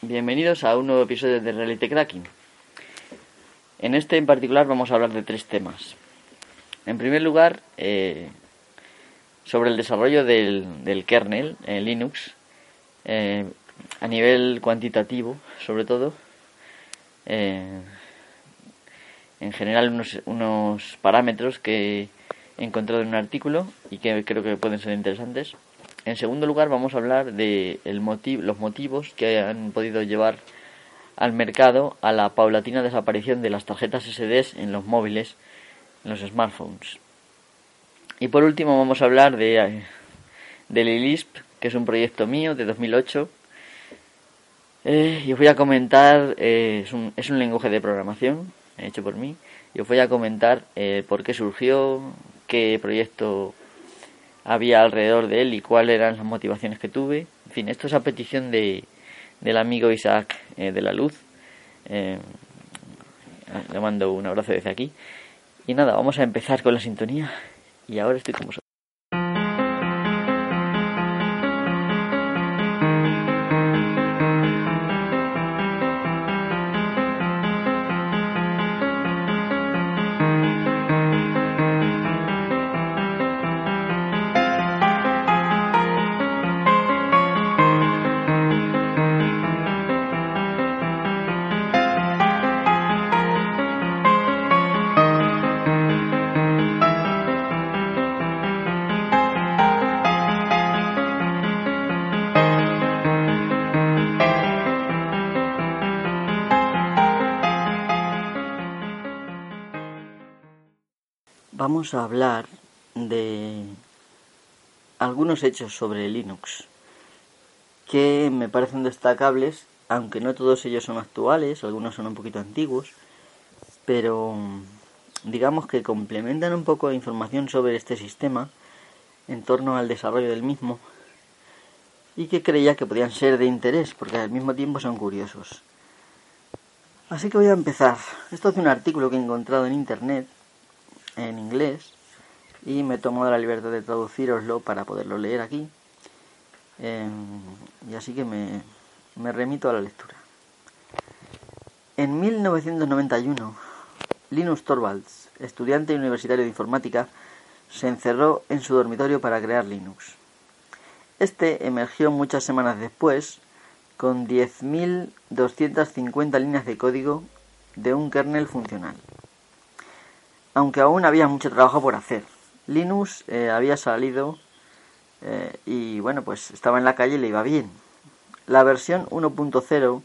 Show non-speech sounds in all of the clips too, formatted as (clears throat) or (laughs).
Bienvenidos a un nuevo episodio de Reality Cracking. En este en particular vamos a hablar de tres temas. En primer lugar, eh, sobre el desarrollo del, kernel en Linux eh, a nivel cuantitativo, sobre todo. Eh, en general, unos, unos parámetros que he encontrado en un artículo y que creo que pueden ser interesantes. En segundo lugar, vamos a hablar de los motivos que han podido llevar al mercado a la paulatina desaparición de las tarjetas SD en los móviles, en los smartphones. Y por último, vamos a hablar de, eh, Lilisp, que es un proyecto mío de 2008. Eh, y os voy a comentar, eh, es un lenguaje de programación hecho por mí, y os voy a comentar por qué surgió, qué proyecto había alrededor de él y cuáles eran las motivaciones que tuve. En fin, esto es a petición de, del amigo Isaac eh, de la Luz. Eh, le mando un abrazo desde aquí. Y nada, vamos a empezar con la sintonía. Y ahora estoy con vosotros. Vamos a hablar de algunos hechos sobre Linux que me parecen destacables, aunque no todos ellos son actuales, algunos son un poquito antiguos, pero digamos que complementan un poco de información sobre este sistema en torno al desarrollo del mismo y que creía que podían ser de interés porque al mismo tiempo son curiosos. Así que voy a empezar. Esto es un artículo que he encontrado en internet en inglés y me tomo la libertad de traduciroslo para poderlo leer aquí. Em, y así que me, me remito a la lectura. En 1991, Linus Torvalds, estudiante universitario de informática, se encerró en su dormitorio para crear Linux. Este emergió muchas semanas después con 10.250 líneas de código de un kernel funcional aunque aún había mucho trabajo por hacer. Linux eh, había salido eh, y bueno, pues estaba en la calle y le iba bien. La versión 1.0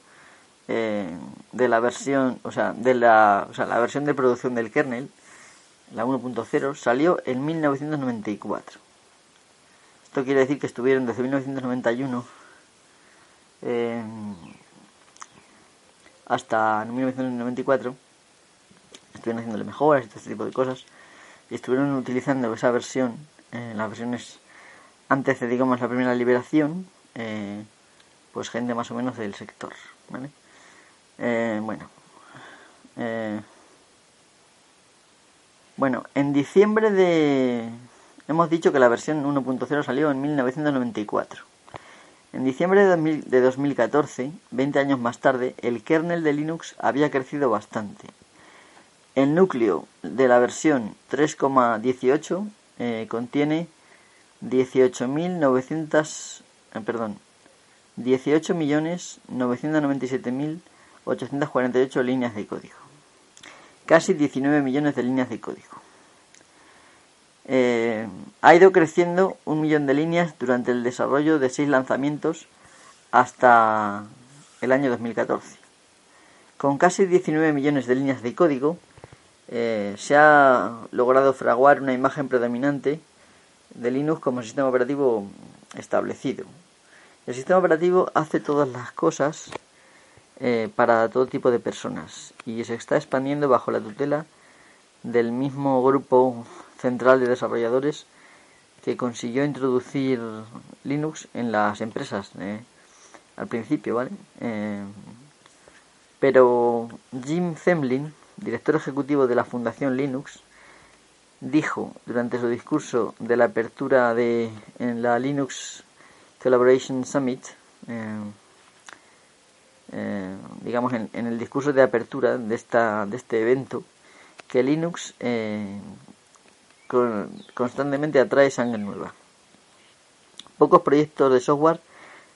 eh, de la versión, o sea, de la, o sea, la versión de producción del kernel, la 1.0, salió en 1994. Esto quiere decir que estuvieron desde 1991 hasta 1994 estuvieron haciéndole mejoras y todo este tipo de cosas. Y estuvieron utilizando esa versión, eh, las versiones antes de, digamos, la primera liberación, eh, pues gente más o menos del sector, ¿vale? Eh, bueno. bueno, en diciembre de... Hemos dicho que la versión 1.0 salió en 1994. En diciembre de 2014, 20 años más tarde, el kernel de Linux había crecido bastante el núcleo de la versión 3,18 eh, contiene 18.900, eh, perdón, 18.997.848 líneas de código. Casi 19 millones de líneas de código. Eh, ha ido creciendo un millón de líneas durante el desarrollo de seis lanzamientos hasta el año 2014. Con casi 19 millones de líneas de código, eh, se ha logrado fraguar una imagen predominante de Linux como sistema operativo establecido. El sistema operativo hace todas las cosas eh, para todo tipo de personas y se está expandiendo bajo la tutela del mismo grupo central de desarrolladores que consiguió introducir Linux en las empresas eh, al principio, ¿vale? pero Jim Zemlin director ejecutivo de la Fundación Linux, dijo durante su discurso de la apertura de en la Linux Collaboration Summit, eh, digamos, en, el discurso de apertura de, esta, de este evento, que Linux eh, constantemente atrae sangre nueva. Pocos proyectos de software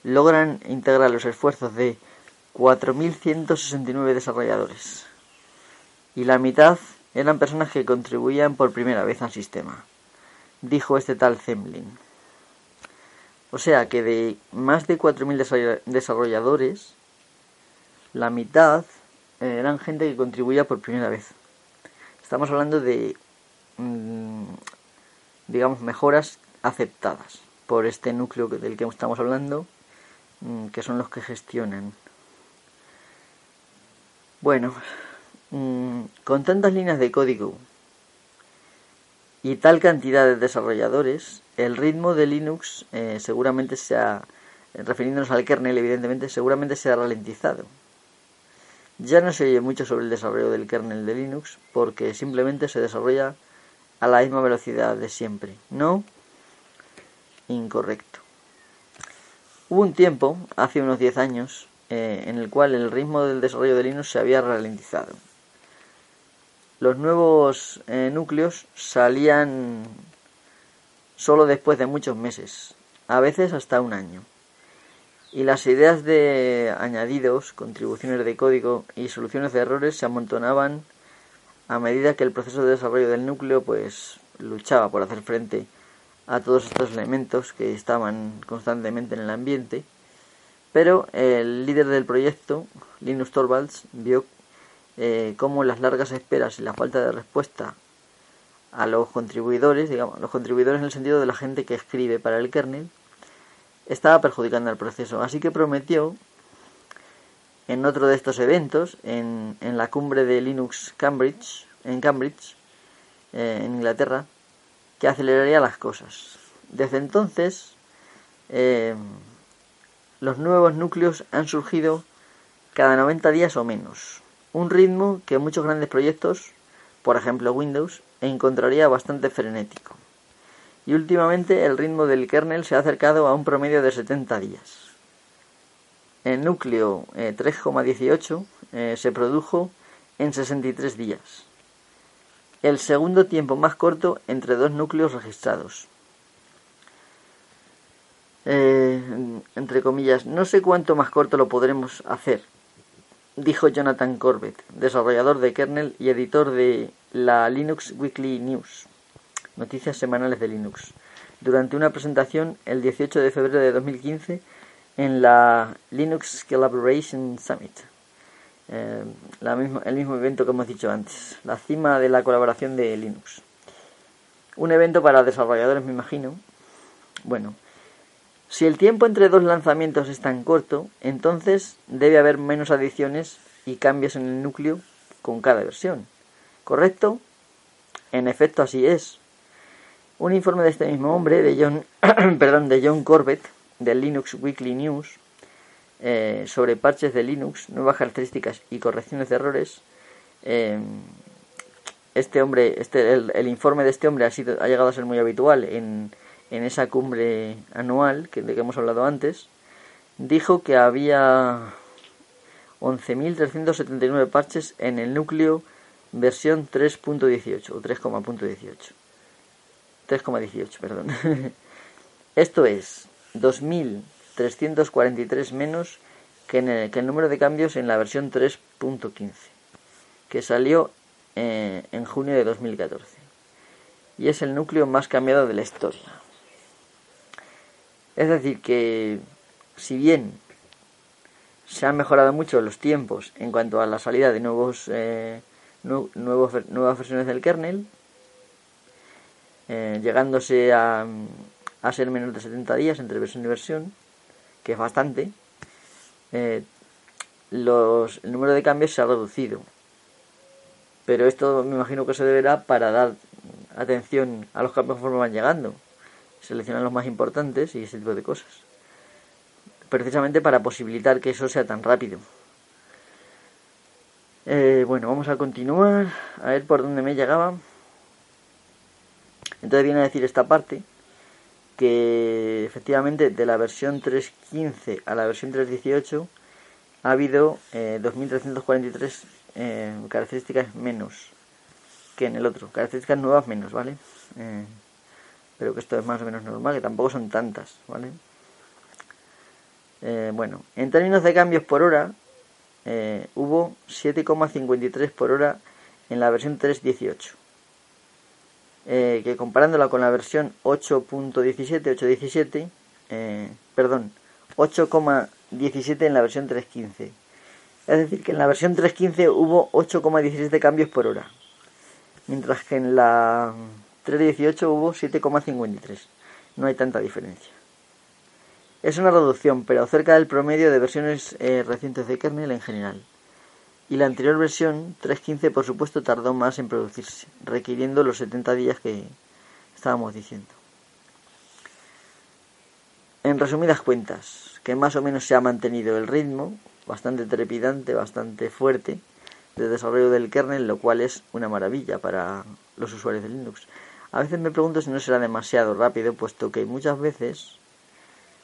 logran integrar los esfuerzos de 4.169 desarrolladores y la mitad eran personas que contribuían por primera vez al sistema, dijo este tal Zemlin. O sea que de más de 4.000 desarrolladores, la mitad eh, eran gente que contribuía por primera vez. Estamos hablando de, mm, digamos, mejoras aceptadas por este núcleo del que estamos hablando, mm, que son los que gestionan. Bueno, mm, con tantas líneas de código y tal cantidad de desarrolladores, el ritmo de Linux eh, seguramente se ha, refiriéndonos al kernel evidentemente, seguramente se ha ralentizado. Ya no se oye mucho sobre el desarrollo del kernel de Linux porque simplemente se desarrolla a la misma velocidad de siempre. No, incorrecto. Hubo un tiempo, hace unos 10 años, eh, en el cual el ritmo del desarrollo de Linux se había ralentizado. Los nuevos eh, núcleos salían solo después de muchos meses, a veces hasta un año. Y las ideas de añadidos, contribuciones de código y soluciones de errores se amontonaban a medida que el proceso de desarrollo del núcleo pues luchaba por hacer frente a todos estos elementos que estaban constantemente en el ambiente, pero el líder del proyecto, Linus Torvalds, vio eh, cómo las largas esperas y la falta de respuesta a los contribuidores, digamos, los contribuidores en el sentido de la gente que escribe para el kernel, estaba perjudicando el proceso. Así que prometió en otro de estos eventos, en, en la cumbre de Linux Cambridge, en Cambridge, eh, en Inglaterra, que aceleraría las cosas. Desde entonces, eh, los nuevos núcleos han surgido cada 90 días o menos. Un ritmo que muchos grandes proyectos, por ejemplo Windows, encontraría bastante frenético y últimamente el ritmo del kernel se ha acercado a un promedio de 70 días. El núcleo 3,18 eh, eh, se produjo en 63 días, el segundo tiempo más corto entre dos núcleos registrados. Eh, entre comillas, no sé cuánto más corto lo podremos hacer, dijo Jonathan Corbett, desarrollador de kernel y editor de la Linux Weekly News. Noticias semanales de Linux, durante una presentación el 18 de febrero de 2015 en la Linux Collaboration Summit. Eh, el mismo evento que hemos dicho antes, la cima de la colaboración de Linux. Un evento para desarrolladores, me imagino. Bueno, si el tiempo entre dos lanzamientos es tan corto, entonces debe haber menos adiciones y cambios en el núcleo con cada versión. ¿Correcto? En efecto, así es. Un informe de este mismo hombre, de John, (clears throat) perdón, de John Corbett, del Linux Weekly News, eh, sobre parches de Linux, nuevas características y correcciones de errores. Eh, este hombre, este, el, informe de este hombre ha, sido, ha llegado a ser muy habitual en, en esa cumbre anual que, de que hemos hablado antes. Dijo que había 11.379 parches en el núcleo versión 3.18 o 3.18. 3,18, perdón. (laughs) Esto es 2.343 menos que, el, que el número de cambios en la versión 3.15, que salió eh, en junio de 2014. Y es el núcleo más cambiado de la historia. Es decir, que si bien se han mejorado mucho los tiempos en cuanto a la salida de nuevos, eh, nuevos nuevas versiones del kernel, eh, llegándose a, a, ser menos de 70 días entre versión y versión, que es bastante, eh, los, el número de cambios se ha reducido. Pero esto me imagino que se deberá para dar atención a los cambios conforme van llegando, seleccionar los más importantes y ese tipo de cosas. Precisamente para posibilitar que eso sea tan rápido. Eh, bueno, vamos a continuar, a ver por dónde me llegaba. Entonces viene a decir esta parte que efectivamente de la versión 3.15 a la versión 3.18 ha habido eh, 2.343 eh, características menos que en el otro. Características nuevas menos, ¿vale? Pero que esto es más o menos normal, que tampoco son tantas, ¿vale? Eh, bueno, en términos de cambios por hora, eh, hubo 7,53 por hora en la versión 3.18. Eh, que comparándola con la versión 8.17, 8.17, eh, perdón, 8,17 en la versión 3.15. Es decir, que en la versión 3.15 hubo 8,17 cambios por hora, mientras que en la 3.18 hubo 7,53. No hay tanta diferencia. Es una reducción, pero cerca del promedio de versiones eh, recientes de kernel en general. Y la anterior versión, 3.15, por supuesto, tardó más en producirse, requiriendo los 70 días que estábamos diciendo. En resumidas cuentas, que más o menos se ha mantenido el ritmo, bastante trepidante, bastante fuerte, de desarrollo del kernel, lo cual es una maravilla para los usuarios de Linux. A veces me pregunto si no será demasiado rápido, puesto que muchas veces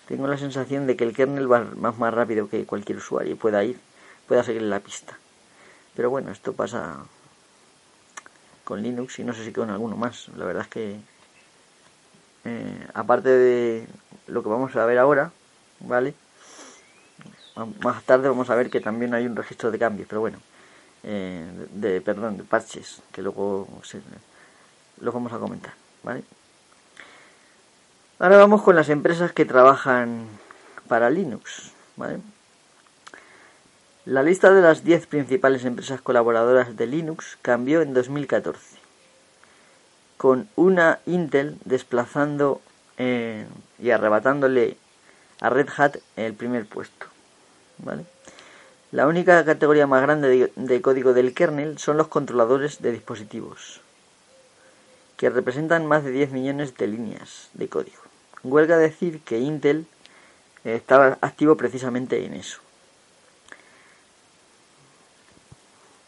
tengo la sensación de que el kernel va más, más rápido que cualquier usuario y pueda ir, pueda seguir la pista. Pero bueno, esto pasa con Linux y no sé si con alguno más. La verdad es que, eh, aparte de lo que vamos a ver ahora, ¿vale? Más tarde vamos a ver que también hay un registro de cambios, pero bueno, eh, de, perdón, de parches, que luego se, lo vamos a comentar, ¿vale? Ahora vamos con las empresas que trabajan para Linux, ¿vale? La lista de las 10 principales empresas colaboradoras de Linux cambió en 2014, con una Intel desplazando eh, y arrebatándole a Red Hat el primer puesto. ¿vale? La única categoría más grande de, de código del kernel son los controladores de dispositivos, que representan más de 10 millones de líneas de código. Huelga decir que Intel estaba activo precisamente en eso.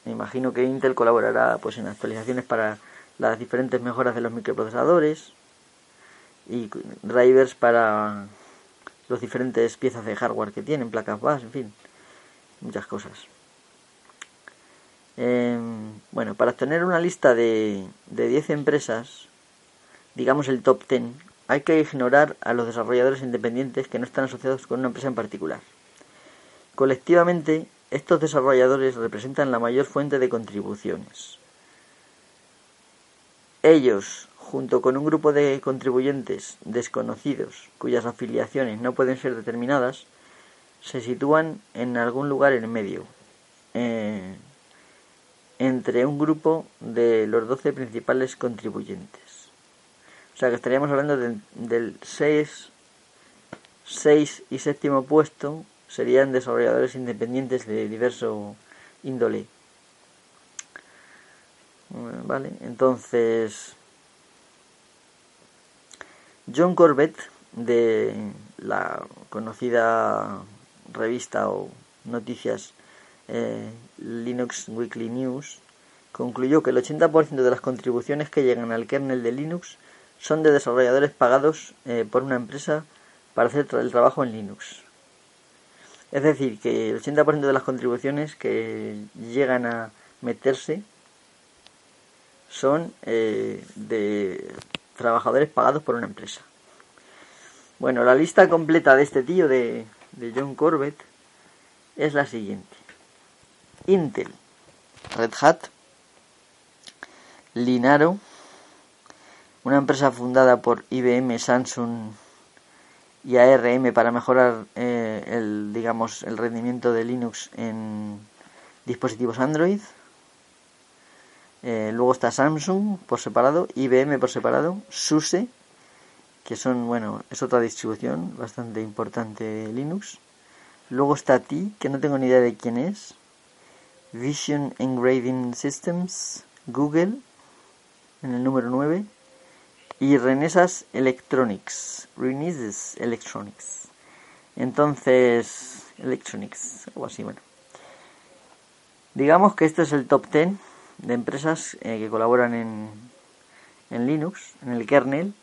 Me imagino que Intel colaborará pues en actualizaciones para las diferentes mejoras de los microprocesadores y drivers para los diferentes piezas de hardware que tienen, placas base, en fin, muchas cosas. Eh, bueno, para obtener una lista de, de 10 empresas, digamos el top 10, hay que ignorar a los desarrolladores independientes que no están asociados con una empresa en particular. Colectivamente, estos desarrolladores representan la mayor fuente de contribuciones. Ellos, junto con un grupo de contribuyentes desconocidos cuyas afiliaciones no pueden ser determinadas, se sitúan en algún lugar en medio, eh, entre un grupo de los 12 principales contribuyentes. O sea que estaríamos hablando del, del 6, 6 y séptimo puesto serían desarrolladores independientes de diverso índole. Vale, entonces John Corbett de la conocida revista o noticias eh, Linux Weekly News concluyó que el 80% de las contribuciones que llegan al kernel de Linux son de desarrolladores pagados eh, por una empresa para hacer el trabajo en Linux. Es decir, que el 80% de las contribuciones que llegan a meterse son eh, de trabajadores pagados por una empresa. Bueno, la lista completa de este tío de, de John Corbett es la siguiente. Intel, Red Hat, Linaro, una empresa fundada por IBM, Samsung y ARM para mejorar eh, el digamos el rendimiento de Linux en dispositivos Android. Eh, luego está Samsung por separado, IBM por separado, SUSE, que son bueno es otra distribución bastante importante de Linux. Luego está T, que no tengo ni idea de quién es. Vision Engraving Systems, Google, en el número 9 y Renesas Electronics, Renesas Electronics. Entonces, Electronics, algo así, bueno. Digamos que este es el top 10 de empresas eh, que colaboran en, en Linux, en el kernel,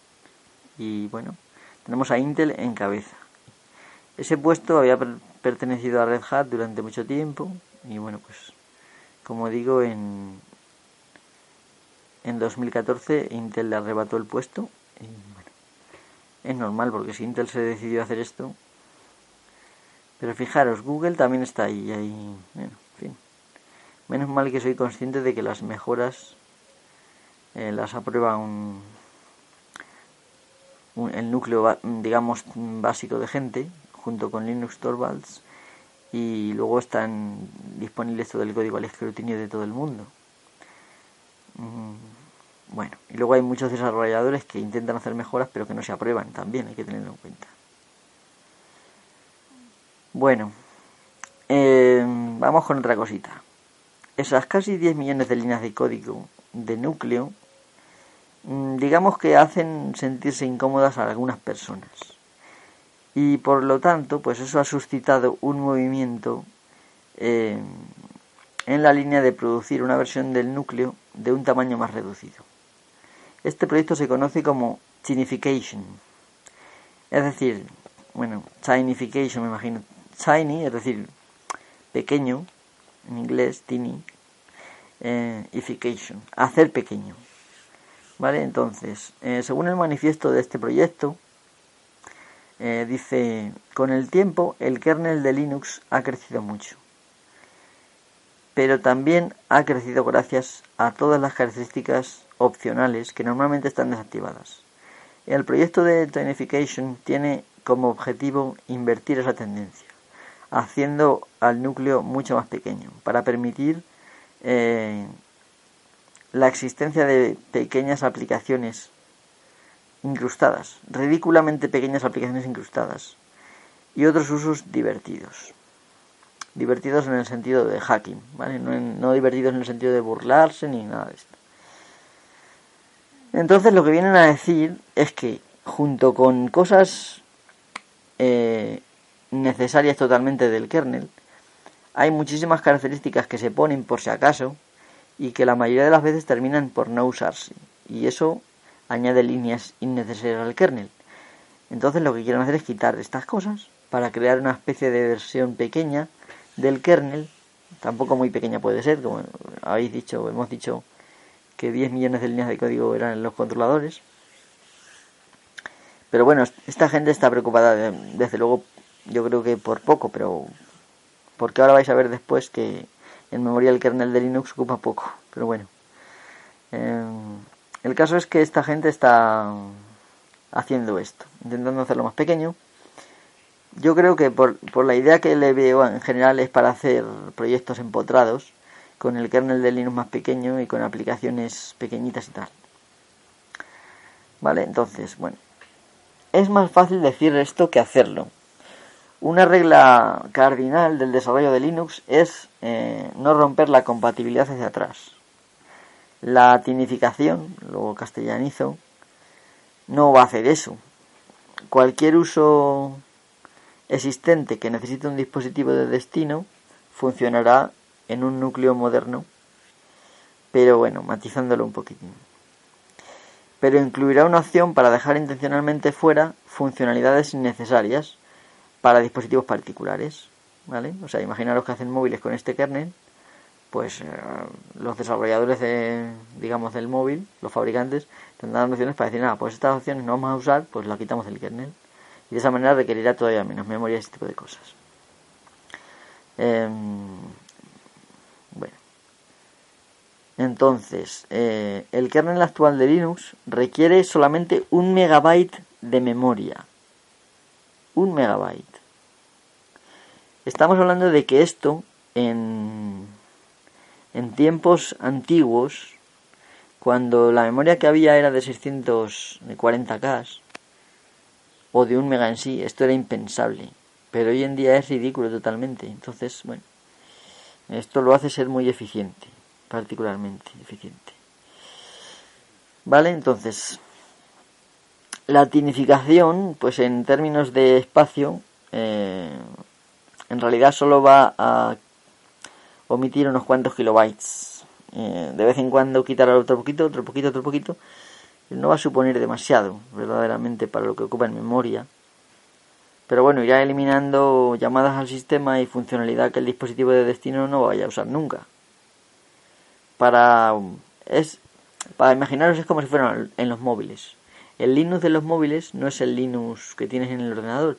y bueno, tenemos a Intel en cabeza. Ese puesto había pertenecido a Red Hat durante mucho tiempo y bueno, pues como digo, en, en 2014 Intel le arrebató el puesto y bueno, es normal porque si Intel se decidió a hacer esto, pero fijaros, Google también está ahí, ahí, bueno, en fin. Menos mal que soy consciente de que las mejoras eh, las aprueba un, el núcleo, digamos, básico de gente, junto con Linux Torvalds, y luego están disponibles todo el código al escrutinio de todo el mundo. Mm, bueno, y luego hay muchos desarrolladores que intentan hacer mejoras pero que no se aprueban también, hay que tenerlo en cuenta. Bueno, eh, vamos con otra cosita. Esas casi 10 millones de líneas de código de núcleo Mm, digamos que hacen sentirse incómodas a algunas personas. Y por lo tanto, pues eso ha suscitado un movimiento eh, en la línea de producir una versión del núcleo de un tamaño más reducido. Este proyecto se conoce como Tinification. Es decir, bueno, Tinification me imagino. Tiny, es decir, pequeño, en inglés, tiny, eh, hacer pequeño. ¿Vale? Entonces, eh, según el manifiesto de este proyecto, eh, dice, con el tiempo el kernel de Linux ha crecido mucho, pero también ha crecido gracias a todas las características opcionales que normalmente están desactivadas. El proyecto de Tinification tiene como objetivo invertir esa tendencia, haciendo al núcleo mucho más pequeño, para permitir eh, la existencia de pequeñas aplicaciones incrustadas, ridículamente pequeñas aplicaciones incrustadas, y otros usos divertidos. Divertidos en el sentido de hacking, ¿vale? No, divertidos en el sentido de burlarse ni nada de esto. Entonces lo que vienen a decir es que junto con cosas eh, necesarias totalmente del kernel, hay muchísimas características que se ponen por si acaso, y que la mayoría de las veces terminan por no usarse y eso añade líneas innecesarias al kernel. Entonces lo que quieren hacer es quitar estas cosas para crear una especie de versión pequeña del kernel, tampoco muy pequeña puede ser, como habéis dicho, hemos dicho que 10 millones de líneas de código eran los controladores. Pero bueno, esta gente está preocupada, desde luego, yo creo que por poco, pero porque ahora vais a ver después que en memoria el kernel de Linux ocupa poco, pero bueno. Eh, el caso es que esta gente está haciendo esto, intentando hacerlo más pequeño. Yo creo que por, por la idea que le veo en general es para hacer proyectos empotrados con el kernel de Linux más pequeño y con aplicaciones pequeñitas y tal. Vale, entonces, bueno. Es más fácil decir esto que hacerlo. Una regla cardinal del desarrollo de Linux es eh, no romper la compatibilidad hacia atrás. La tinificación, luego castellanizo, no va a hacer eso. Cualquier uso existente que necesite un dispositivo de destino funcionará en un núcleo moderno, pero bueno, matizándolo un poquitín. Pero incluirá una opción para dejar intencionalmente fuera funcionalidades innecesarias para dispositivos particulares, ¿vale? O sea, imaginaros que hacen móviles con este kernel, pues eh, los desarrolladores de, digamos, del móvil, los fabricantes, tendrán opciones para decir, nada, pues estas opciones no vamos a usar, pues las quitamos del kernel. Y de esa manera requerirá todavía menos memoria y ese tipo de cosas. Em, bueno. Entonces, eh, el kernel actual de Linux requiere solamente un megabyte de memoria. Un megabyte. Estamos hablando de que esto en, en tiempos antiguos, cuando la memoria que había era de 640K o de un mega en sí, esto era impensable. Pero hoy en día es ridículo totalmente. Entonces, bueno, esto lo hace ser muy eficiente, particularmente eficiente. ¿Vale? Entonces, la tinificación, pues en términos de espacio, eh, en realidad solo va a omitir unos cuantos kilobytes. Eh, de vez en cuando quitar otro poquito, otro poquito, otro poquito. No va a suponer demasiado, verdaderamente, para lo que ocupa en memoria. Pero bueno, irá eliminando llamadas al sistema y funcionalidad que el dispositivo de destino no vaya a usar nunca. Para es para imaginaros es como si fueran en los móviles. El Linux de los móviles no es el Linux que tienes en el ordenador,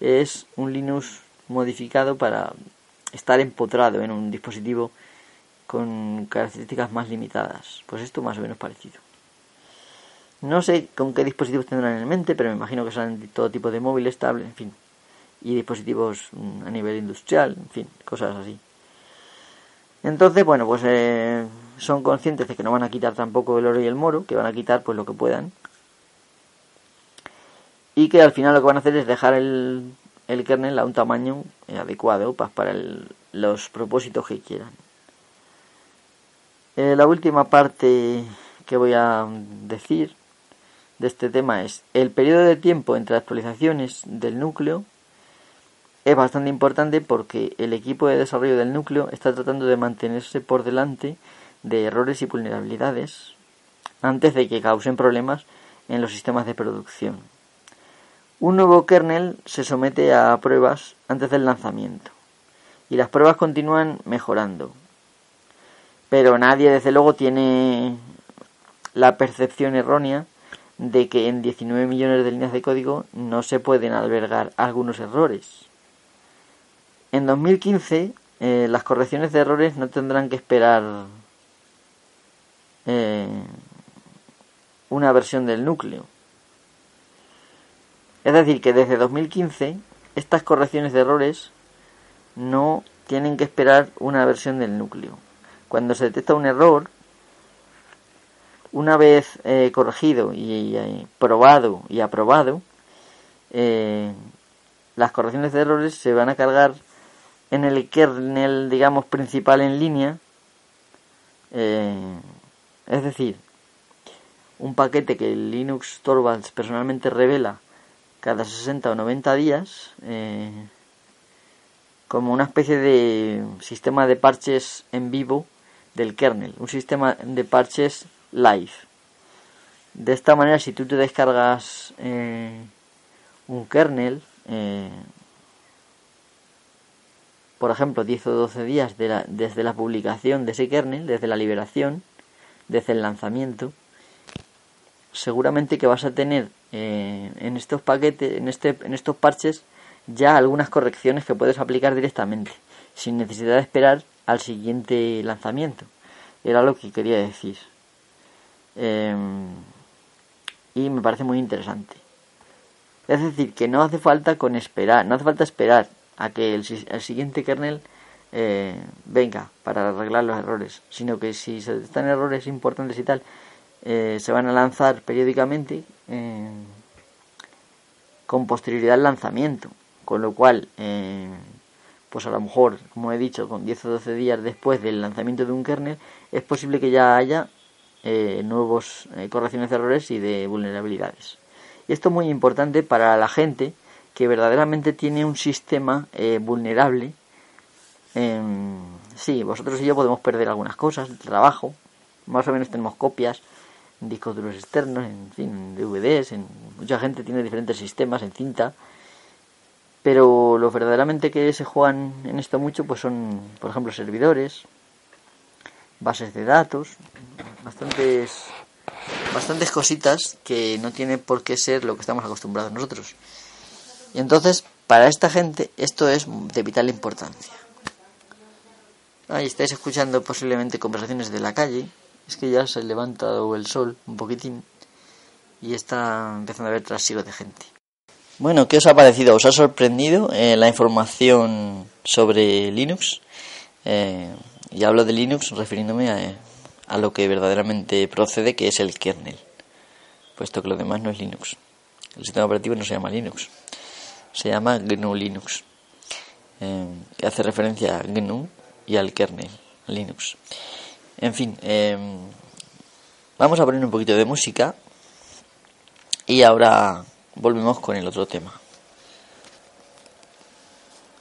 es un Linux modificado para estar empotrado en un dispositivo con características más limitadas. Pues esto más o menos parecido. No sé con qué dispositivos tendrán en mente, pero me imagino que serán todo tipo de móviles, tablets, en fin. Y dispositivos mm, a nivel industrial, en fin, cosas así. Entonces, bueno, pues eh, son conscientes de que no van a quitar tampoco el oro y el moro, que van a quitar pues lo que puedan. Y que al final lo que van a hacer es dejar el, el kernel a un tamaño adecuado pues, para los propósitos que quieran. Eh, la última parte que voy a decir de este tema es el periodo de tiempo entre actualizaciones del núcleo es bastante importante porque el equipo de desarrollo del núcleo está tratando de mantenerse por delante de errores y vulnerabilidades antes de que causen problemas en los sistemas de producción. Un nuevo kernel se somete a pruebas antes del lanzamiento y las pruebas continúan mejorando. Pero nadie desde luego tiene la percepción errónea de que en 19 millones de líneas de código no se pueden albergar algunos errores. En 2015 eh, las correcciones de errores no tendrán que esperar eh, una versión del núcleo. Es decir, que desde 2015 estas correcciones de errores no tienen que esperar una versión del núcleo. Cuando se detecta un error, una vez eh, corregido y, eh, probado y aprobado, eh, las correcciones de errores se van a cargar en el kernel, digamos, principal en línea. es decir, un paquete que Linux Torvalds personalmente revela cada 60 o 90 días como una especie de sistema de parches en vivo del kernel, un sistema de parches live. De esta manera, si tú te descargas eh, un kernel, eh, por ejemplo, 10 o 12 días desde la publicación de ese kernel, desde la liberación, desde el lanzamiento, seguramente que vas a tener eh, en estos paquetes, en, este, en estos parches, ya algunas correcciones que puedes aplicar directamente, sin necesidad de esperar al siguiente lanzamiento. Era lo que quería decir. Em, y me parece muy interesante. Es decir, que no hace falta con esperar, no hace falta esperar a que el, siguiente kernel eh, venga para arreglar los errores, sino que si se detectan errores importantes y tal, eh, se van a lanzar periódicamente em, con posterioridad al lanzamiento, con lo cual, em, pues a lo mejor, como he dicho, con 10 o 12 días después del lanzamiento de un kernel, es posible que ya haya eh, nuevos eh, correcciones de errores y de vulnerabilidades. Y esto es muy importante para la gente que verdaderamente tiene un sistema eh, vulnerable. sí, vosotros y yo podemos perder algunas cosas, el trabajo, más o menos tenemos copias discos duros externos, en fin, DVDs, en, mucha gente tiene diferentes sistemas en cinta, pero lo verdaderamente que se juegan en esto mucho pues son, por ejemplo, servidores, bases de datos, bastantes bastantes cositas que no tiene por qué ser lo que estamos acostumbrados nosotros. Y entonces, para esta gente, esto es de vital importancia. Ahí estáis escuchando posiblemente conversaciones de la calle. Es que ya se levanta el sol un poquitín y está empezando a haber trasiego de gente. Bueno, ¿qué os ha parecido? ¿Os ha sorprendido eh, la información sobre Linux? Eh, y hablo de Linux refiriéndome a, a lo que verdaderamente procede, que es el kernel, puesto que lo demás no es Linux. El sistema operativo no se llama Linux, se llama GNU Linux. Eh, hace referencia a GNU y al kernel, Linux. En fin, eh, vamos a poner un poquito de música y ahora volvemos con el otro tema.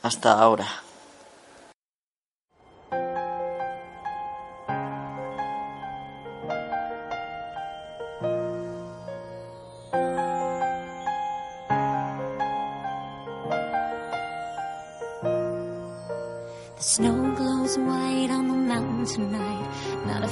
Hasta ahora.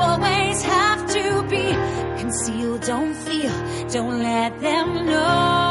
always have to be. Conceal, don't feel, don't let them know.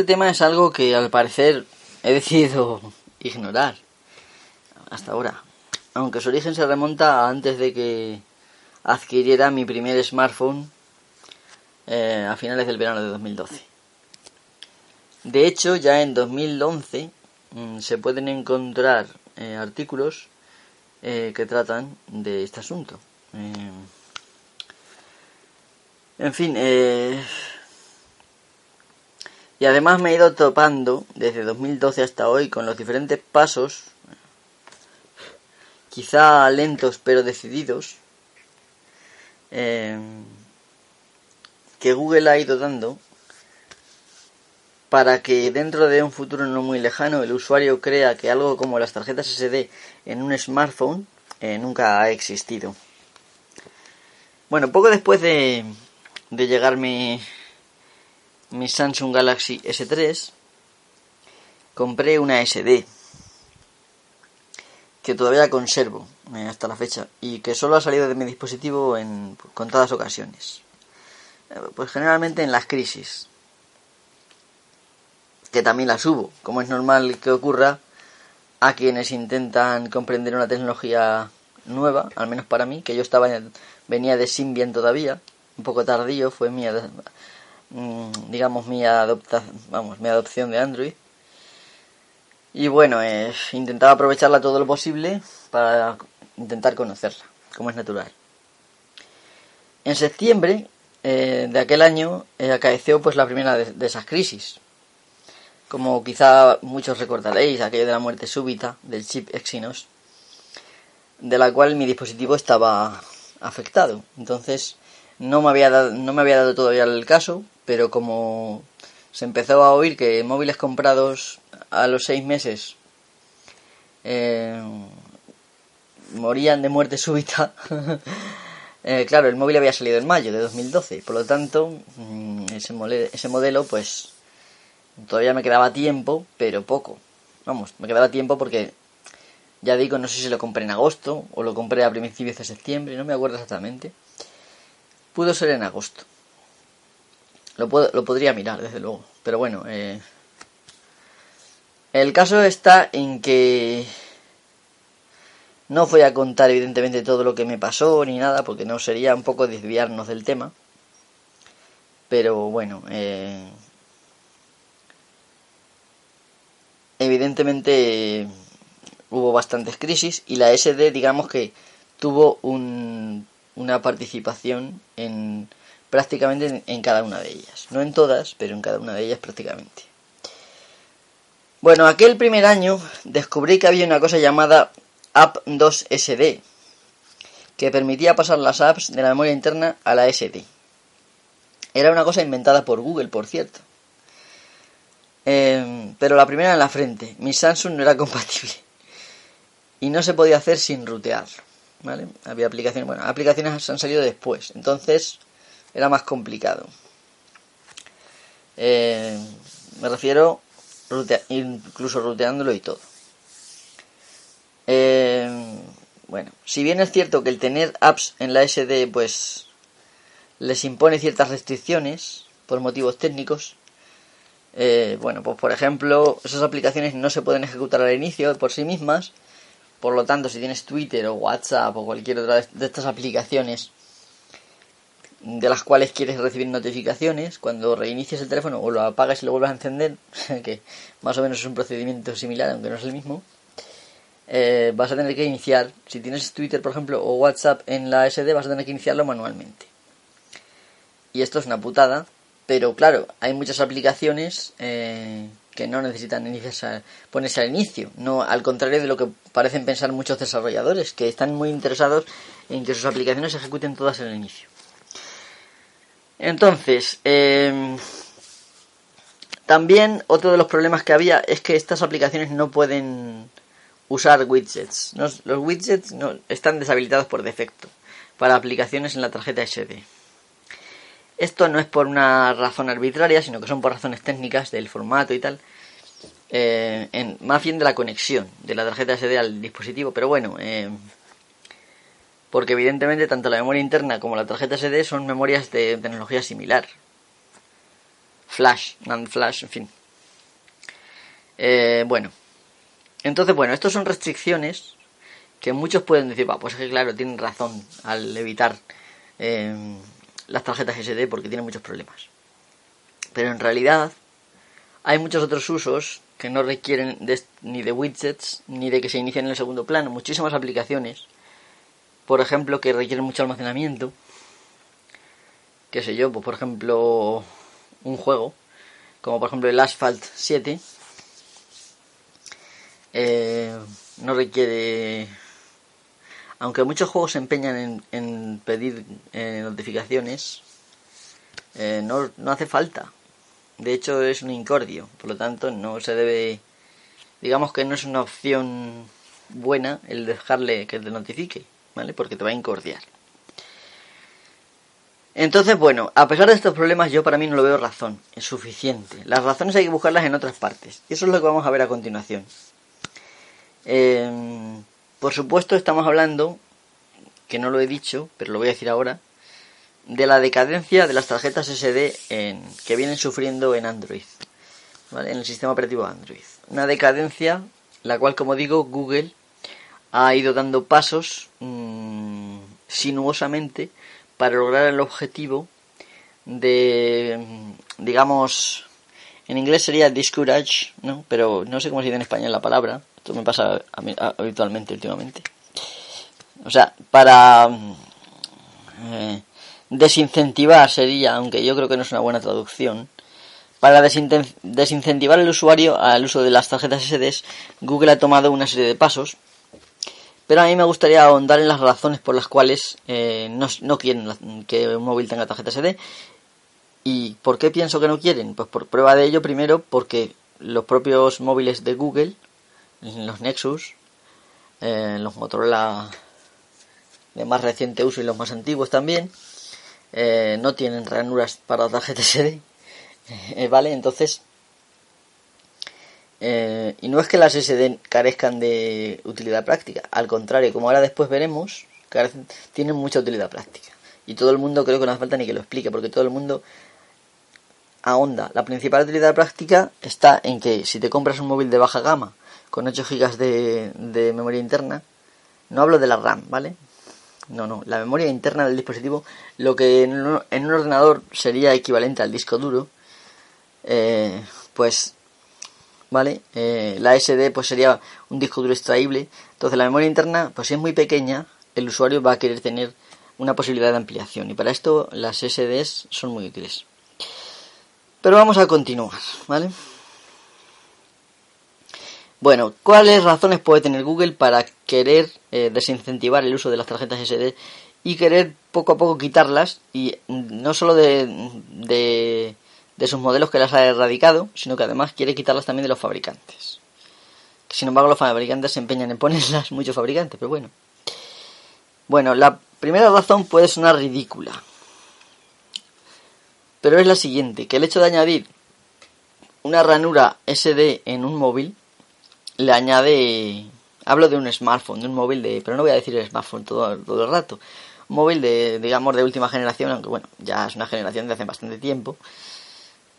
Este tema es algo que al parecer he decidido (laughs) ignorar hasta ahora. Aunque su origen se remonta a antes de que adquiriera mi primer smartphone eh, a finales del verano de 2012. De hecho, ya en 2011 mm, se pueden encontrar eh, artículos eh, que tratan de este asunto. En fin, y además me he ido topando desde 2012 hasta hoy con los diferentes pasos, quizá lentos pero decididos, eh, que Google ha ido dando para que dentro de un futuro no muy lejano el usuario crea que algo como las tarjetas SD en un smartphone eh, nunca ha existido. Bueno, poco después de, de llegar mi, Samsung Galaxy S3, compré una SD que todavía conservo eh, hasta la fecha y que solo ha salido de mi dispositivo en contadas ocasiones. Eh, Pues generalmente en las crisis, que también las hubo, como es normal que ocurra a quienes intentan comprender una tecnología nueva, al menos para mí, que yo estaba en- venía de Symbian todavía, un poco tardío, fue mm, digamos mi adopta, vamos, mi adopción de Android. Y bueno, eh, intentaba aprovecharla todo lo posible para intentar conocerla, como es natural. En septiembre eh, de aquel año eh, acaeció pues la primera de, de, esas crisis. Como quizá muchos recordaréis, aquello de la muerte súbita del chip Exynos, de la cual mi dispositivo estaba afectado. Entonces no me había dado, no me había dado todavía el caso, pero como se empezó a oír que móviles comprados a los seis meses eh, morían de muerte súbita, (laughs) eh, claro, el móvil había salido en mayo de 2012, por lo tanto, mm, ese, ese modelo, pues, todavía me quedaba tiempo, pero poco. Vamos, me quedaba tiempo porque, ya digo, no sé si lo compré en agosto o lo compré a principios de septiembre, no me acuerdo exactamente. Pudo ser en agosto. Lo, lo podría mirar, desde luego. Pero bueno, eh, el caso está en que no voy a contar evidentemente todo lo que me pasó ni nada, porque no sería un poco desviarnos del tema. Pero bueno, eh, evidentemente hubo bastantes crisis y la SD digamos que tuvo un, una participación en prácticamente en, en, cada una de ellas. No en todas, pero en cada una de ellas prácticamente. Bueno, aquel primer año descubrí que había una cosa llamada App 2 SD, que permitía pasar las apps de la memoria interna a la SD. Era una cosa inventada por Google, por cierto. Eh, pero la primera en la frente, mi Samsung no era (laughs) compatible. Y no se podía hacer sin rutearlo. ¿Vale? Había aplicaciones, bueno, aplicaciones han salido después. Entonces, era más complicado. Eh, me refiero incluso ruteándolo y todo. Eh, bueno, si bien es cierto que el tener apps en la SD pues les impone ciertas restricciones por motivos técnicos, eh, bueno, pues por ejemplo, esas aplicaciones no se pueden ejecutar al inicio por sí mismas, por lo tanto, si tienes Twitter o WhatsApp o cualquier otra de estas aplicaciones de las cuales quieres recibir notificaciones, cuando reinicies el teléfono o lo apagas y lo vuelvas a encender, (laughs) que más o menos es un procedimiento similar, aunque no es el mismo, eh, vas a tener que iniciar, si tienes Twitter, por ejemplo, o WhatsApp en la SD, vas a tener que iniciarlo manualmente. Y esto es una putada, pero claro, hay muchas aplicaciones eh, que no necesitan iniciarse, ponerse al inicio, no al contrario de lo que parecen pensar muchos desarrolladores, que están muy interesados en que sus aplicaciones se ejecuten todas al inicio. Entonces, eh, también otro de los problemas que había es que estas aplicaciones no pueden usar widgets. Los widgets están deshabilitados por defecto para aplicaciones en la tarjeta SD. Esto no es por una razón arbitraria, sino que son por razones técnicas del formato y tal. Eh, en, más bien de la conexión de la tarjeta SD al dispositivo. Pero bueno, eh, porque evidentemente tanto la memoria interna como la tarjeta SD son memorias de tecnología similar. Flash, NAND flash, en fin. Eh, bueno, entonces, bueno, estas son restricciones que muchos pueden decir, va, pues es que claro, tienen razón al evitar eh, las tarjetas SD porque tienen muchos problemas. Pero en realidad hay muchos otros usos que no requieren de, ni de widgets ni de que se inicien en el segundo plano. Muchísimas aplicaciones por ejemplo, que requieren mucho almacenamiento. Qué sé yo, pues por ejemplo, un juego, como por ejemplo el Asphalt 7, eh, no requiere. Aunque muchos juegos se empeñan en, en pedir eh, notificaciones, eh, no, no hace falta. De hecho, es un incordio, por lo tanto, no se debe. Digamos que no es una opción buena el dejarle que te notifique. ¿Vale? Porque te va a incordiar. Entonces, bueno, a pesar de estos problemas, yo para mí no lo veo razón, es suficiente. Las razones hay que buscarlas en otras partes. Y eso es lo que vamos a ver a continuación. Eh, por supuesto, estamos hablando, que no lo he dicho, pero lo voy a decir ahora, de la decadencia de las tarjetas SD en, que vienen sufriendo en Android, ¿vale? en el sistema operativo Android. Una decadencia, la cual, como digo, Google ha ido dando pasos mmm, sinuosamente para lograr el objetivo de, digamos, en inglés sería discourage, ¿no? Pero no sé cómo se dice en español la palabra. Esto me pasa a a- habitualmente últimamente. O sea, para eh, desincentivar sería, aunque yo creo que no es una buena traducción, para desincentivar al usuario al uso de las tarjetas SD, Google ha tomado una serie de pasos, pero a mí me gustaría ahondar en las razones por las cuales eh, no, quieren que un móvil tenga tarjeta SD. ¿Y por qué pienso que no quieren? Pues por prueba de ello, primero, porque los propios móviles de Google, los Nexus, eh, los Motorola de más reciente uso y los más antiguos también, eh, no tienen ranuras para tarjeta SD. (laughs) ¿Vale? Entonces, eh, y no es que las SD carezcan de utilidad práctica, al contrario, como ahora después veremos, carecen- tienen mucha utilidad práctica. Y todo el mundo creo que no hace falta ni que lo explique, porque todo el mundo ahonda. La principal utilidad práctica está en que si te compras un móvil de baja gama con 8 GB de, memoria interna, no hablo de la RAM, ¿vale? No, no, la memoria interna del dispositivo, lo que en un, en un ordenador sería equivalente al disco duro, eh, pues, ¿vale? Eh, la SD pues sería un disco duro extraíble. Entonces la memoria interna, pues si es muy pequeña, el usuario va a querer tener una posibilidad de ampliación. Y para esto las SDs son muy útiles. Pero vamos a continuar, ¿vale? Bueno, ¿cuáles razones puede tener Google para querer eh, desincentivar el uso de las tarjetas SD y querer poco a poco quitarlas y mm, no solo de, de, de sus modelos que las ha erradicado, sino que además quiere quitarlas también de los fabricantes? Que sin embargo los fabricantes se empeñan en ponerlas, (laughs) muchos fabricantes, pero bueno. Bueno, la primera razón puede sonar ridícula, pero es la siguiente, que el hecho de añadir una ranura SD en un móvil le añade hablo de un smartphone, de un móvil de, pero no voy a decir el smartphone todo, todo el rato, un móvil de, digamos, de última generación, aunque bueno, ya es una generación de hace bastante tiempo,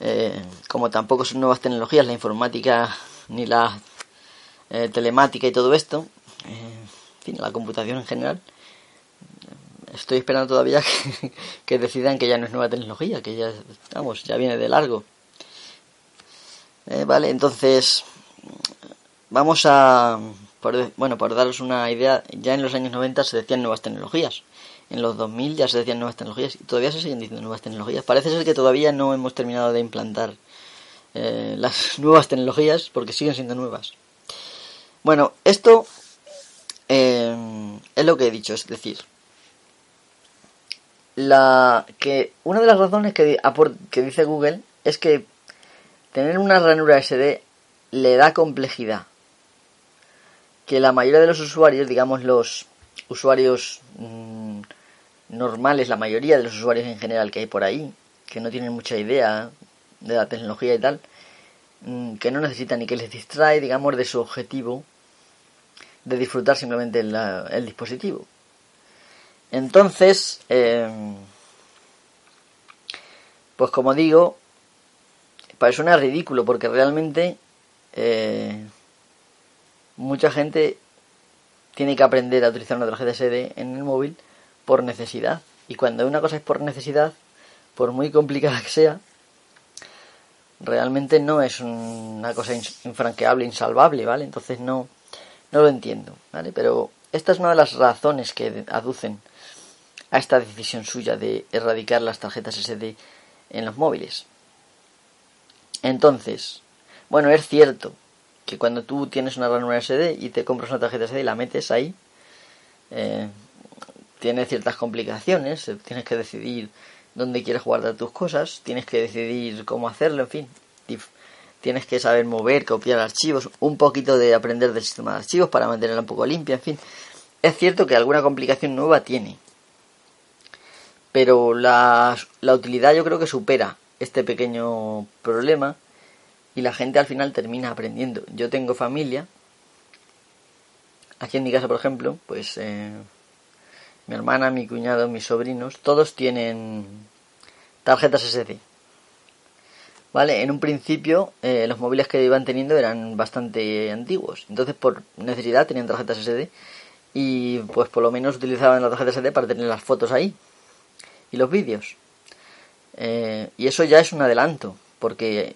eh, como tampoco son nuevas tecnologías, la informática ni la eh, telemática y todo esto, eh, en fin, la computación en general, estoy esperando todavía (laughs) que, decidan que ya no es nueva tecnología, que ya, vamos, ya viene de largo. Eh, vale, entonces, vamos a, por, bueno, por daros una idea, ya en los años 90 se decían nuevas tecnologías. En los 2000 ya se decían nuevas tecnologías y todavía se siguen diciendo nuevas tecnologías. Parece ser que todavía no hemos terminado de implantar eh, las (laughs) nuevas tecnologías porque siguen siendo nuevas. Bueno, esto eh, es lo que he dicho, es decir, la que una de las razones que, dice Google es que tener una ranura SD le da complejidad. Que la mayoría de los usuarios, digamos los usuarios mmm, normales, la mayoría de los usuarios en general que hay por ahí, que no tienen mucha idea de la tecnología y tal, mmm, que no necesitan ni que les distrae, digamos, de su objetivo de disfrutar simplemente la, el dispositivo. Entonces, eh, pues como digo, pues suena ridículo porque realmente eh, mucha gente tiene que aprender a utilizar una tarjeta SD en el móvil por necesidad. Y cuando una cosa es por necesidad, por muy complicada que sea, realmente no es una cosa infranqueable, insalvable, ¿vale? Entonces no, no lo entiendo, ¿vale? Pero esta es una de las razones que aducen a esta decisión suya de erradicar las tarjetas SD en los móviles. Entonces, bueno, es cierto que cuando tú tienes una ranura SD y te compras una tarjeta SD y la metes ahí, eh, tiene ciertas complicaciones, tienes que decidir dónde quieres guardar tus cosas, tienes que decidir cómo hacerlo, en fin, tienes que saber mover, copiar archivos, un poquito de aprender del sistema de archivos para mantenerla un poco limpia, en fin. Es cierto que alguna complicación nueva tiene, pero la, la utilidad yo creo que supera este pequeño problema y la gente al final termina aprendiendo. Yo tengo familia, aquí en mi casa por ejemplo, pues eh, mi hermana, mi cuñado, mis sobrinos, todos tienen tarjetas SD. ¿Vale? En un principio eh, los móviles que iban teniendo eran bastante antiguos, entonces por necesidad tenían tarjetas SD y pues por lo menos utilizaban las tarjetas SD para tener las fotos ahí y los vídeos. Eh, y eso ya es un adelanto, porque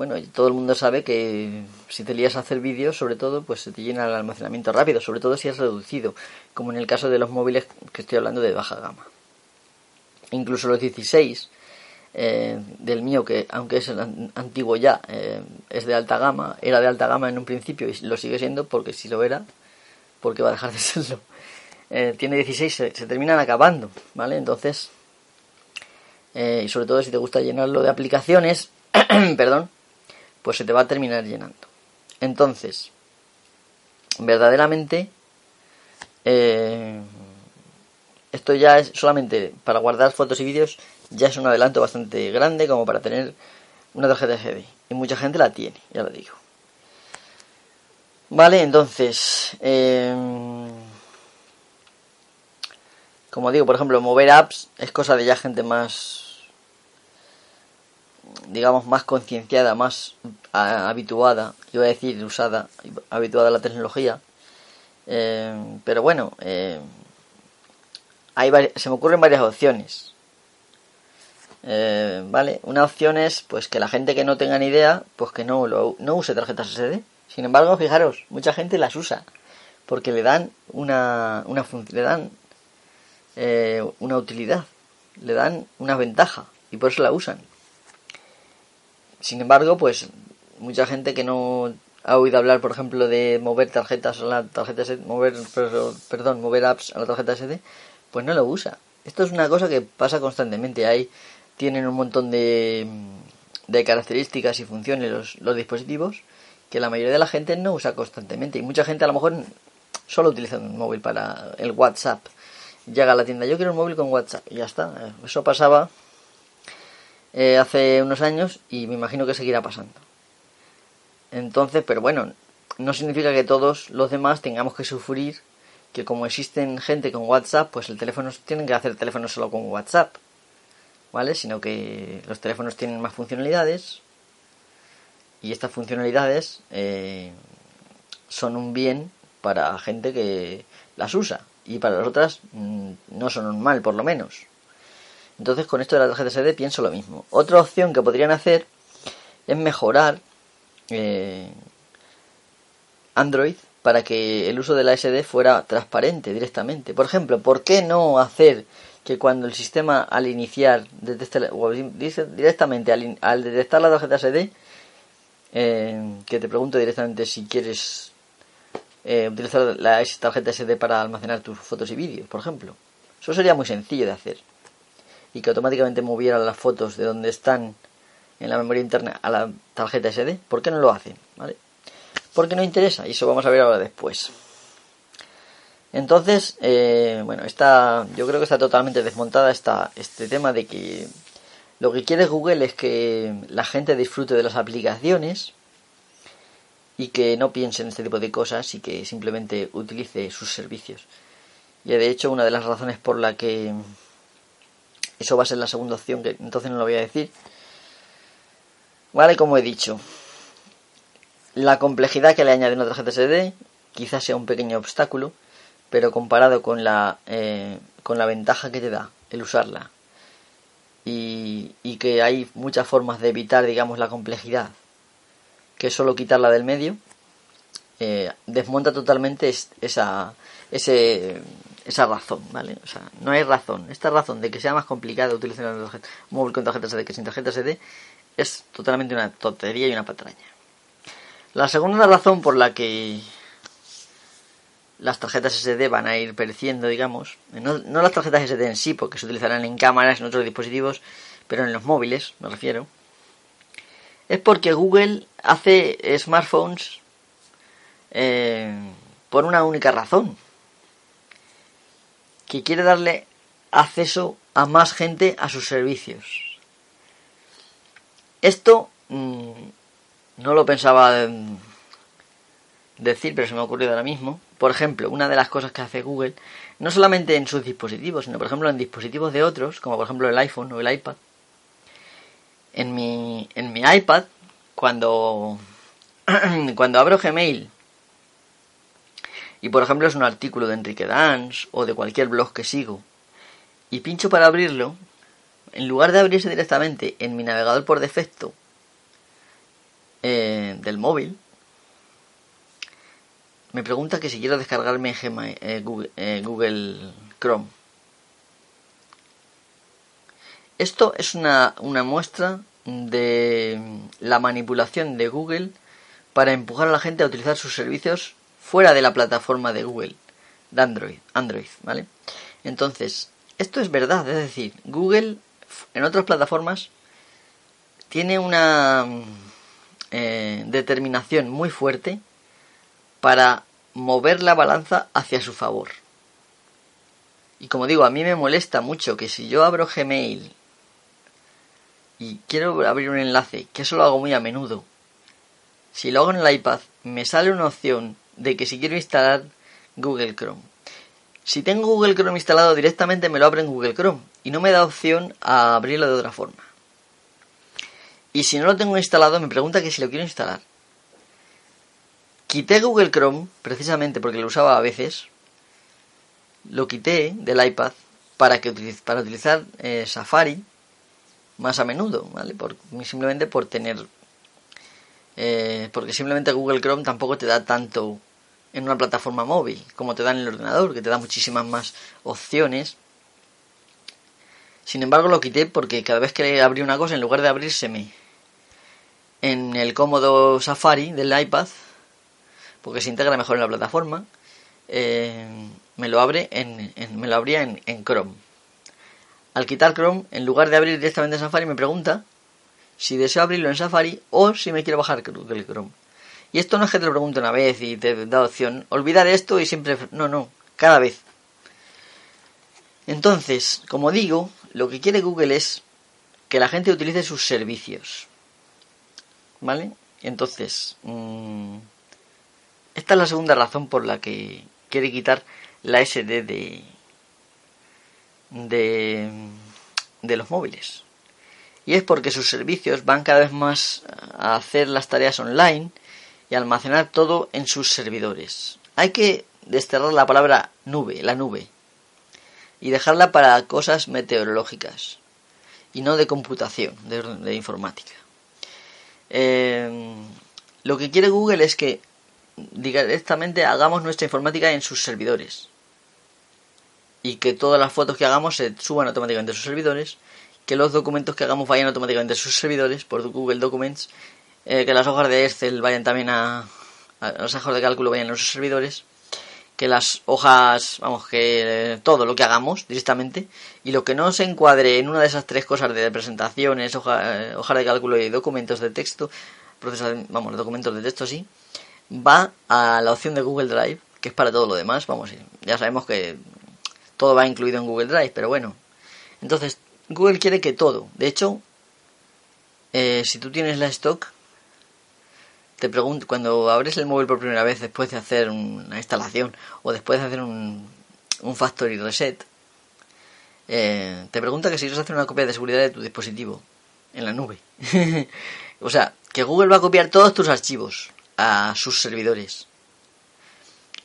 bueno, todo el mundo sabe que si te lías a hacer vídeos, sobre todo, pues se te llena el almacenamiento rápido, sobre todo si es reducido, como en el caso de los móviles que estoy hablando de baja gama. Incluso los 16 eh, del mío, que aunque es antiguo ya, eh, es de alta gama, era de alta gama en un principio y lo sigue siendo porque si lo era, porque va a dejar de (laughs) serlo. Eh, tiene 16, se, se, terminan acabando, ¿vale? Entonces, y sobre todo si te gusta llenarlo de aplicaciones, (clears throat) perdón, pues se te va a terminar llenando. Entonces, verdaderamente, esto ya es solamente para guardar fotos y vídeos ya es un adelanto bastante grande como para tener una tarjeta SD. Y mucha gente la tiene, ya lo digo. Vale, entonces, em, como digo, por ejemplo, mover apps es cosa de ya gente más, digamos, más concienciada, más habituada, iba a decir usada, habituada a la tecnología. Em, pero bueno, em, hay se me ocurren varias opciones. Eh, vale, una opción es pues que la gente que no tenga ni idea, pues que no, lo, no use tarjetas SD. Sin embargo, fijaros, mucha gente las usa porque le dan una, una le dan eh, una utilidad, le dan una ventaja y por eso la usan. Sin embargo, pues mucha gente que no ha oído hablar, por ejemplo, de mover tarjetas a la tarjeta SD, mover, perdón, mover apps a la tarjeta SD, pues no lo usa. Esto es una cosa que pasa constantemente. Hay tienen un montón de, de características y funciones los, los, dispositivos que la mayoría de la gente no usa constantemente y mucha gente a lo mejor solo utiliza un móvil para el WhatsApp llega a la tienda yo quiero un móvil con WhatsApp y ya está eso pasaba eh, hace unos años y me imagino que seguirá pasando entonces pero bueno no significa que todos los demás tengamos que sufrir que como existen gente con WhatsApp pues el teléfono tienen que hacer teléfono solo con WhatsApp ¿vale? Sino que los teléfonos tienen más funcionalidades y estas funcionalidades eh, son un bien para gente que las usa y para las otras mm, no son un mal, por lo menos. Entonces con esto de la tarjeta SD pienso lo mismo. Otra opción que podrían hacer es mejorar eh, Android para que el uso de la SD fuera transparente directamente. Por ejemplo, ¿por qué no hacer que cuando el sistema al iniciar detecte, directamente al, detectar la tarjeta SD que te pregunto directamente si quieres eh, utilizar la tarjeta SD para almacenar tus fotos y vídeos, por ejemplo. Eso sería muy sencillo de hacer. Y que automáticamente moviera las fotos de donde están en la memoria interna a la tarjeta SD. ¿Por qué no lo hacen? ¿Vale? Porque no interesa. Y eso vamos a ver ahora después. Entonces, eh, bueno, está, yo creo que está totalmente desmontada esta, este tema de que lo que quiere Google es que la gente disfrute de las aplicaciones y que no piense en este tipo de cosas y que simplemente utilice sus servicios. Y de hecho, una de las razones por la que eso va a ser la segunda opción, que entonces no lo voy a decir. Vale, como he dicho, la complejidad que le añade una tarjeta SD quizás sea un pequeño obstáculo pero comparado con la, eh, con la ventaja que te da el usarla y, y, que hay muchas formas de evitar, digamos, la complejidad, que es solo quitarla del medio, eh, desmonta totalmente esa, ese, esa razón, ¿vale? O sea, no hay razón. Esta razón de que sea más complicado utilizar un móvil con tarjeta SD que sin tarjeta SD es totalmente una tontería y una patraña. La segunda razón por la que las tarjetas SD van a ir pereciendo, digamos. No, las tarjetas SD en sí, porque se utilizarán en cámaras, en otros dispositivos, pero en los móviles, me refiero. Es porque Google hace smartphones eh, por una única razón. Que quiere darle acceso a más gente a sus servicios. Esto mm, no lo pensaba decir, pero se me ha ocurrido ahora mismo por ejemplo, una de las cosas que hace Google, no solamente en sus dispositivos, sino por ejemplo en dispositivos de otros, como por ejemplo el iPhone o el iPad. En mi, en mi iPad, cuando, (clears throat) cuando abro Gmail y por ejemplo es un artículo de Enrique Dance o de cualquier blog que sigo y pincho para abrirlo, en lugar de abrirse directamente en mi navegador por defecto, eh, del móvil me pregunta que si quiero descargarme eh, Google, eh, Google, Chrome. Esto es una, una muestra de la manipulación de Google para empujar a la gente a utilizar sus servicios fuera de la plataforma de Google, de Android, Android, ¿vale? Entonces, esto es verdad, es decir, Google en otras plataformas tiene una eh, determinación muy fuerte para mover la balanza hacia su favor. Y como digo, a mí me molesta mucho que si yo abro Gmail y quiero abrir un enlace, que eso lo hago muy a menudo, si lo hago en el iPad, me sale una opción de que si quiero instalar Google Chrome. Si tengo Google Chrome instalado directamente me lo abre en Google Chrome y no me da opción a abrirlo de otra forma. Y si no lo tengo instalado me pregunta que si lo quiero instalar. Quité Google Chrome precisamente porque lo usaba a veces. Lo quité del iPad para que para utilizar eh, Safari más a menudo, ¿vale? Por, simplemente por tener eh, porque simplemente Google Chrome tampoco te da tanto en una plataforma móvil como te da en el ordenador, que te da muchísimas más opciones. Sin embargo, lo quité porque cada vez que abrí una cosa, en lugar de abrírseme en el cómodo Safari del iPad, porque se integra mejor en la plataforma, eh, me lo abre en, me lo abría en, en Chrome. Al quitar Chrome, en lugar de abrir directamente Safari, me pregunta si deseo abrirlo en Safari o si me quiero bajar Google Chrome. Y esto no es que te lo pregunte una vez y te da opción. Olvidar esto y siempre... No, no, cada vez. Entonces, como digo, lo que quiere Google es que la gente utilice sus servicios. ¿Vale? Entonces, mm, esta es la segunda razón por la que quiere quitar la SD de, de, de los móviles y es porque sus servicios van cada vez más a hacer las tareas online y almacenar todo en sus servidores. Hay que desterrar la palabra nube, la nube, y dejarla para cosas meteorológicas y no de computación, de, informática. Eh, lo que quiere Google es que directamente hagamos nuestra informática en sus servidores y que todas las fotos que hagamos se suban automáticamente a sus servidores que los documentos que hagamos vayan automáticamente a sus servidores por Google Documents, eh, que las hojas de Excel vayan también a, los hojas de cálculo vayan a los servidores, que las hojas, vamos, que todo lo que hagamos directamente y lo que no se encuadre en una de esas tres cosas de presentaciones, hoja, eh, hojas de cálculo y documentos de texto, procesos, vamos, documentos de texto sí, va a la opción de Google Drive, que es para todo lo demás, vamos, ya sabemos que todo va incluido en Google Drive, pero bueno. Entonces, Google quiere que todo. De hecho, eh, si tú tienes la stock, te pregunto, cuando abres el móvil por primera vez después de hacer una instalación o después de hacer un, un factory reset, eh, te pregunta que si quieres hacer una copia de seguridad de tu dispositivo en la nube. (laughs) o sea, que Google va a copiar todos tus archivos a sus servidores.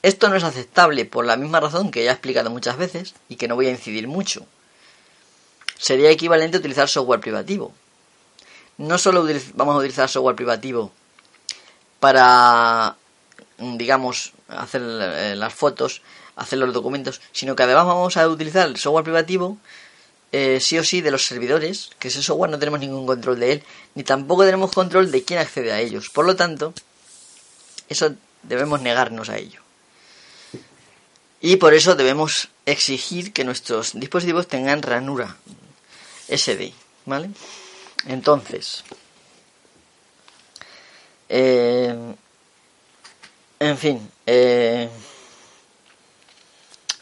Esto no es aceptable por la misma razón que ya he explicado muchas veces y que no voy a incidir mucho sería equivalente a utilizar software privativo. No solo vamos a utilizar software privativo para, digamos, hacer eh, las fotos, hacer los documentos, sino que además vamos a utilizar el software privativo eh, sí o sí de los servidores, que ese software no tenemos ningún control de él, ni tampoco tenemos control de quién accede a ellos. Por lo tanto, eso debemos negarnos a ello. Y por eso debemos exigir que nuestros dispositivos tengan ranura, SD, ¿vale? Entonces, eh, en fin, eh,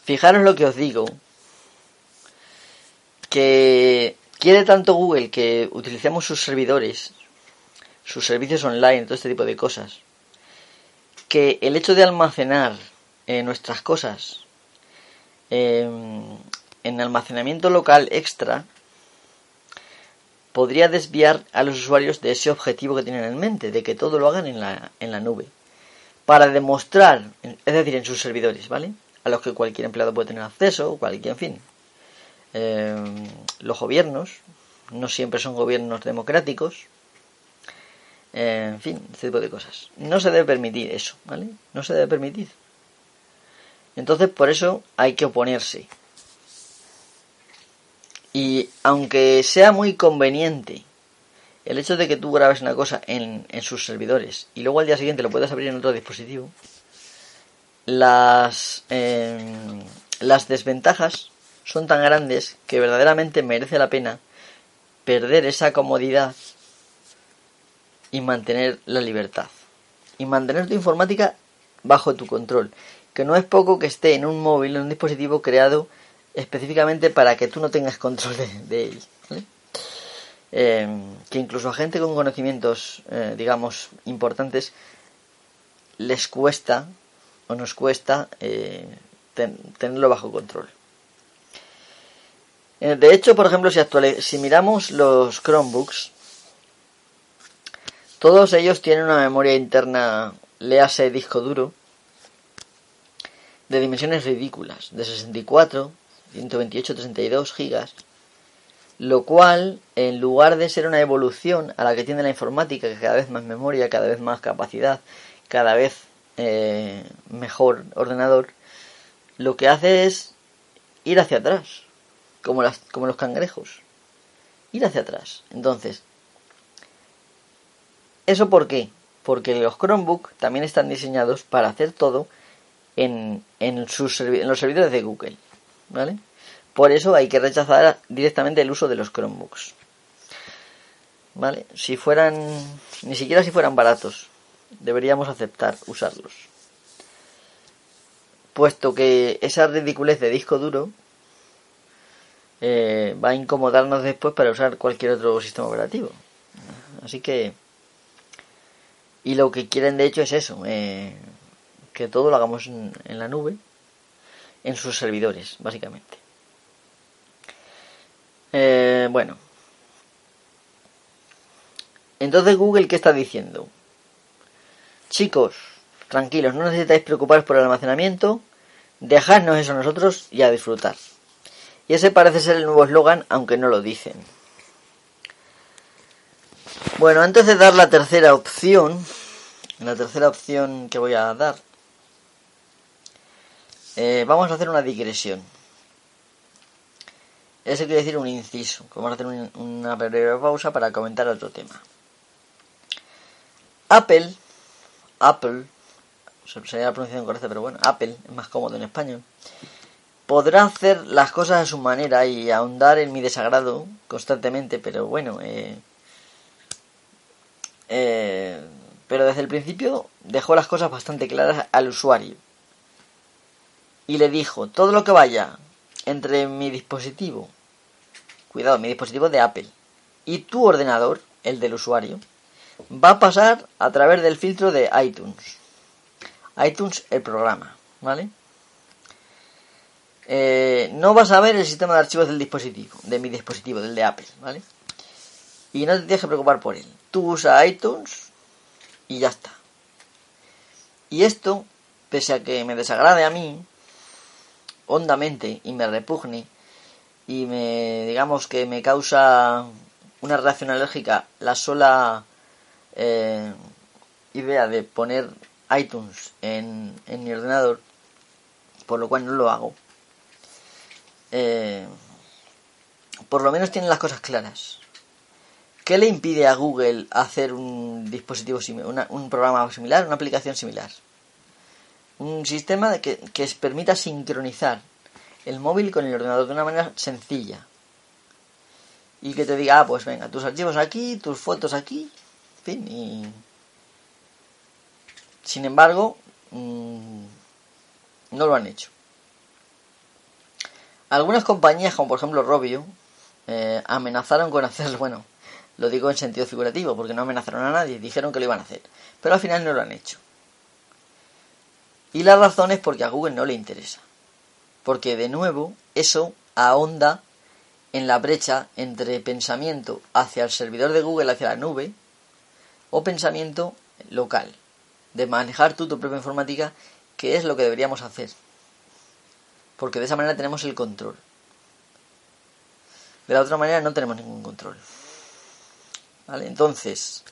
fijaros lo que os digo, que quiere tanto Google que utilicemos sus servidores, sus servicios online, todo este tipo de cosas, que el hecho de almacenar eh, nuestras cosas en almacenamiento local extra podría desviar a los usuarios de ese objetivo que tienen en mente, de que todo lo hagan en la, en la nube. Para demostrar, es decir, en sus servidores, ¿vale? A los que cualquier empleado puede tener acceso, cualquier, en fin. Eh, los gobiernos, no siempre son gobiernos democráticos, Eh, en fin, este tipo de cosas. No se debe permitir eso, ¿vale? No se debe permitir. Entonces, por eso hay que oponerse. Y aunque sea muy conveniente el hecho de que tú grabes una cosa en, en sus servidores y luego al día siguiente lo puedas abrir en otro dispositivo, las, em, las desventajas son tan grandes que verdaderamente merece la pena perder esa comodidad y mantener la libertad. Y mantener tu informática bajo tu control. Que no es poco que esté en un móvil, en un dispositivo creado específicamente para que tú no tengas control de, él. Em, que incluso a gente con conocimientos, eh, digamos, importantes, les cuesta o nos cuesta eh, tenerlo bajo control. Eh, de hecho, por ejemplo, si, si miramos los Chromebooks, todos ellos tienen una memoria interna, léase disco duro, de dimensiones ridículas, de 64, 128, 32 gigas, lo cual, en lugar de ser una evolución a la que tiene la informática, que cada vez más memoria, cada vez más capacidad, cada vez eh, mejor ordenador, lo que hace es ir hacia atrás, como, los cangrejos. Ir hacia atrás. Entonces, ¿eso por qué? Porque los Chromebook también están diseñados para hacer todo en los servidores de Google. ¿Vale? Por eso hay que rechazar directamente el uso de los Chromebooks. ¿Vale? Si fueran, ni siquiera si fueran baratos, deberíamos aceptar usarlos. Puesto que esa ridiculez de disco duro eh, va a incomodarnos después para usar cualquier otro sistema operativo. Así que... Y lo que quieren de hecho es eso, eh, que todo lo hagamos en, la nube, en sus servidores, básicamente. Eh, bueno. Entonces Google, ¿qué está diciendo? Chicos, tranquilos, no necesitáis preocuparos por el almacenamiento, dejadnos eso a nosotros y a disfrutar. Y ese parece ser el nuevo eslogan, aunque no lo dicen. Bueno, antes de dar la tercera opción, la tercera opción que voy a dar, eh, vamos a hacer una digresión. Eso quiere decir un inciso. Vamos a hacer una breve pausa para comentar otro tema. Apple Apple, sería la pronunciación correcta, pero bueno, Apple es más cómodo en español, podrá hacer las cosas a su manera y ahondar en mi desagrado constantemente, pero bueno, eh, eh, pero desde el principio dejó las cosas bastante claras al usuario y le dijo todo lo que vaya entre mi dispositivo, cuidado, mi dispositivo de Apple y tu ordenador, el del usuario, va a pasar a través del filtro de iTunes. iTunes, el programa, ¿vale? Eh, no vas a ver el sistema de archivos del dispositivo, de mi dispositivo, del de Apple, ¿vale? Y no te tienes que preocupar por él. Tú usa iTunes y ya está. Y esto, pese a que me desagrade a mí, hondamente, y me repugne, y me, digamos que me causa una reacción alérgica la sola eh, idea de poner iTunes en, en, mi ordenador, por lo cual no lo hago. Eh, por lo menos tienen las cosas claras. ¿Qué le impide a Google hacer un dispositivo similar, un programa similar, una aplicación similar? Un sistema que, que permita sincronizar el móvil con el ordenador de una manera sencilla. Y que te diga, ah, pues venga, tus archivos aquí, tus fotos aquí, y... Sin embargo, mm, no lo han hecho. Algunas compañías, como por ejemplo Robio, eh, amenazaron con hacerlo, (laughs) bueno, lo digo en sentido figurativo, porque no amenazaron a nadie, dijeron que lo iban a hacer, pero al final no lo han hecho. Y la razón es porque a Google no le interesa. Porque de nuevo, eso ahonda en la brecha entre pensamiento hacia el servidor de Google, hacia la nube, o pensamiento local, de manejar tú tu propia informática, que es lo que deberíamos hacer. Porque de esa manera tenemos el control. De la otra manera no tenemos ningún control. ¿Vale? Entonces,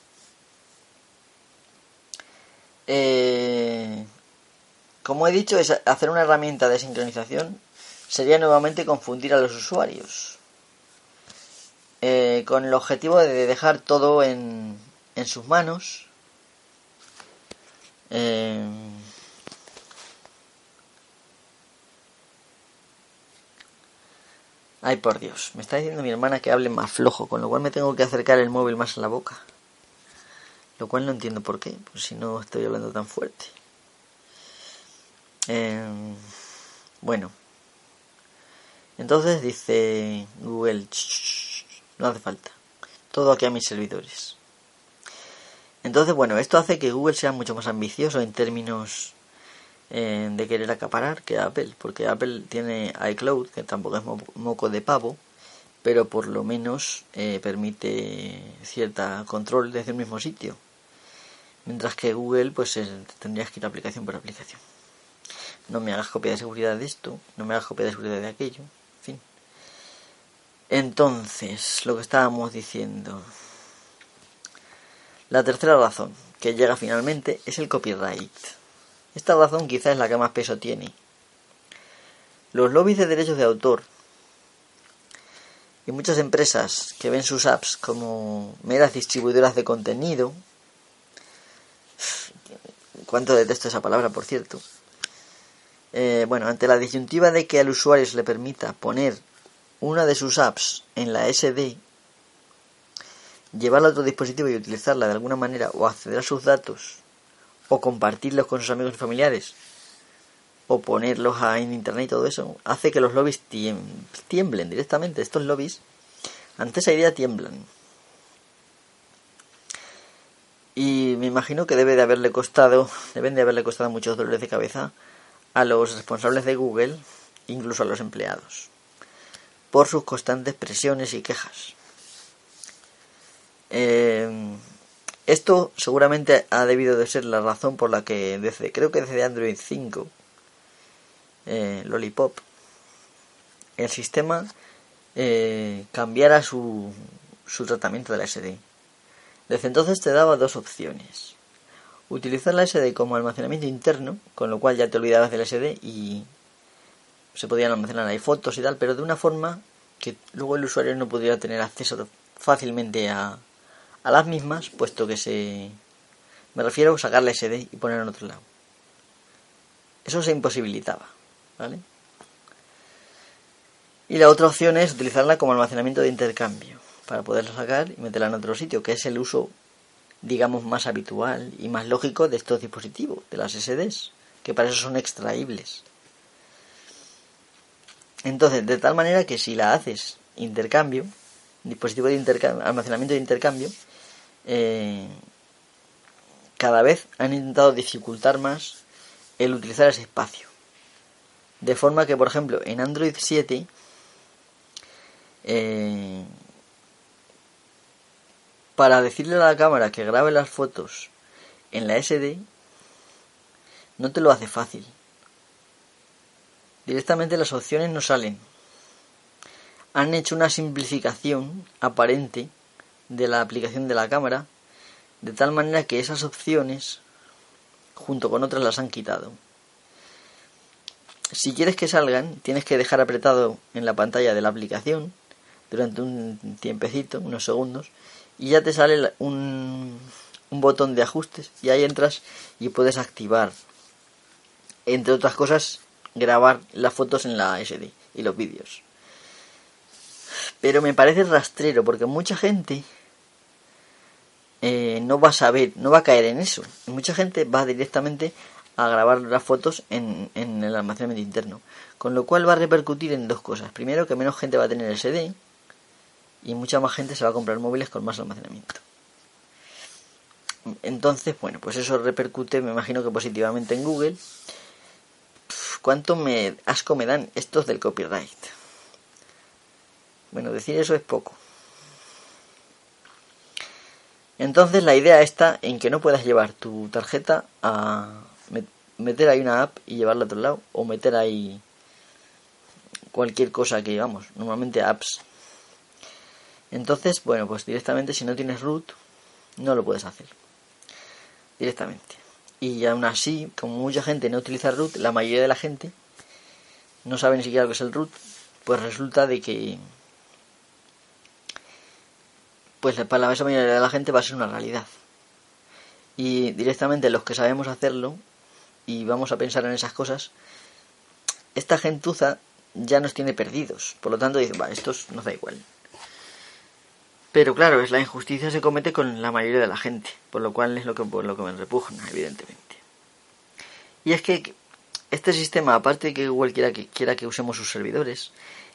eh, como he dicho, hacer una herramienta de sincronización sería nuevamente confundir a los usuarios. Eh, con el objetivo de dejar todo en, en sus manos. Eh, Ay, por Dios, me está diciendo mi hermana que hable más flojo, con lo cual me tengo que acercar el móvil más a la boca. Lo cual no entiendo por qué, pues si no estoy hablando tan fuerte. Eh, bueno, entonces dice Google, no hace falta, todo aquí a mis servidores. Entonces, bueno, esto hace que Google sea mucho más ambicioso en términos eh, de querer acaparar que Apple, porque Apple tiene iCloud, que tampoco es moco de pavo, pero por lo menos eh, permite cierta control desde el mismo sitio. Mientras que Google, pues tendrías que ir aplicación por aplicación. No me hagas copia de seguridad de esto, no me hagas copia de seguridad de aquello, en fin. Entonces, lo que estábamos diciendo. La tercera razón que llega finalmente es el copyright. Esta razón quizás es la que más peso tiene. Los lobbies de derechos de autor y muchas empresas que ven sus apps como meras distribuidoras de contenido, (sighs) cuánto detesto esa palabra, por cierto, eh, bueno, ante la disyuntiva de que al usuario se le permita poner una de sus apps en la SD, llevarla a otro dispositivo y utilizarla de alguna manera o acceder a sus datos o compartirlos con sus amigos y familiares o ponerlos en internet y todo eso, hace que los lobbies tiemblen directamente. Estos lobbies, ante esa idea, tiemblan. Y me imagino que debe de haberle costado, deben de haberle costado muchos dolores de cabeza a los responsables de Google, incluso a los empleados, por sus constantes presiones y quejas. Eh, esto seguramente ha debido de ser la razón por la que desde, creo que desde Android 5, eh, Lollipop, el sistema eh, cambiara su, su tratamiento de la SD. Desde entonces te daba dos opciones. Utilizar la SD como almacenamiento interno, con lo cual ya te olvidabas del SD y se podían almacenar ahí fotos y tal, pero de una forma que luego el usuario no pudiera tener acceso fácilmente a, a las mismas, puesto que se... Me refiero a sacar la SD y poner en otro lado. Eso se imposibilitaba, ¿vale? Y la otra opción es utilizarla como almacenamiento de intercambio, para poderla sacar y meterla en otro sitio, que es el uso, digamos, más habitual y más lógico de estos dispositivos, de las SDs, que para eso son extraíbles. Entonces, de tal manera que si la haces intercambio, dispositivo de intercambio, almacenamiento de intercambio, eh, cada vez han intentado dificultar más el utilizar ese espacio. De forma que, por ejemplo, en Android 7, eh, para decirle a la cámara que grabe las fotos en la SD, no te lo hace fácil. Directamente las opciones no salen. Han hecho una simplificación aparente de la aplicación de la cámara, de tal manera que esas opciones, junto con otras, las han quitado. Si quieres que salgan, tienes que dejar apretado en la pantalla de la aplicación durante un tiempecito, unos segundos, y ya te sale un, un botón de ajustes y ahí entras y puedes activar, entre otras cosas, grabar las fotos en la SD y los vídeos. Pero me parece rastrero porque mucha gente eh, no va a saber, no va a caer en eso. Mucha gente va directamente a grabar las fotos en, en el almacenamiento interno. Con lo cual va a repercutir en dos cosas. Primero, que menos gente va a tener SD y mucha más gente se va a comprar móviles con más almacenamiento. Entonces, bueno, pues eso repercute, me imagino que positivamente en Google. ¿Cuánto me asco me dan estos del copyright? Bueno, decir eso es poco. Entonces la idea está en que no puedas llevar tu tarjeta a meter ahí una app y llevarla a otro lado o meter ahí cualquier cosa que vamos, normalmente apps. Entonces, bueno, pues directamente si no tienes root no lo puedes hacer. Directamente. Y aún así, como mucha gente no utiliza root, la mayoría de la gente no sabe ni siquiera lo que es el root, pues resulta de que pues para la mayoría de la gente va a ser una realidad. Y directamente los que sabemos hacerlo y vamos a pensar en esas cosas, esta gentuza ya nos tiene perdidos. Por lo tanto, dice, va, esto nos da igual. Pero claro, es la injusticia se comete con la mayoría de la gente, por lo cual es lo que, por lo que me repugna, evidentemente. Y es que este sistema, aparte de que Google quiera que, quiera que usemos sus servidores,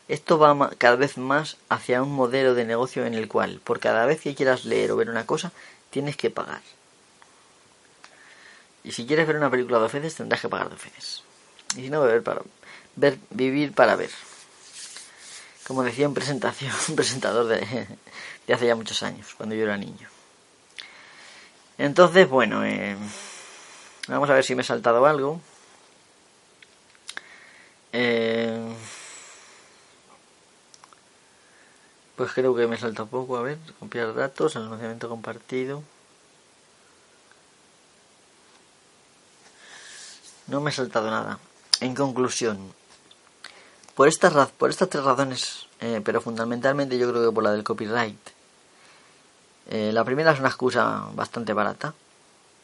esto va cada vez más hacia un modelo de negocio en el cual, por cada vez que quieras leer o ver una cosa, tienes que pagar. Y si quieres ver una película dos veces, tendrás que pagar dos veces. Y si no, beber para ver, vivir para ver. Como decía un presentación, (laughs) un presentador de, de hace ya muchos años, cuando yo era niño. Entonces, bueno, eh, vamos a ver si me he saltado algo. Eh, pues creo que me he saltado poco. A ver, copiar datos, almacenamiento compartido. No me he saltado nada. En conclusión, por estas, por estas tres razones, eh, pero fundamentalmente yo creo que por la del copyright, eh, la primera es una excusa bastante barata,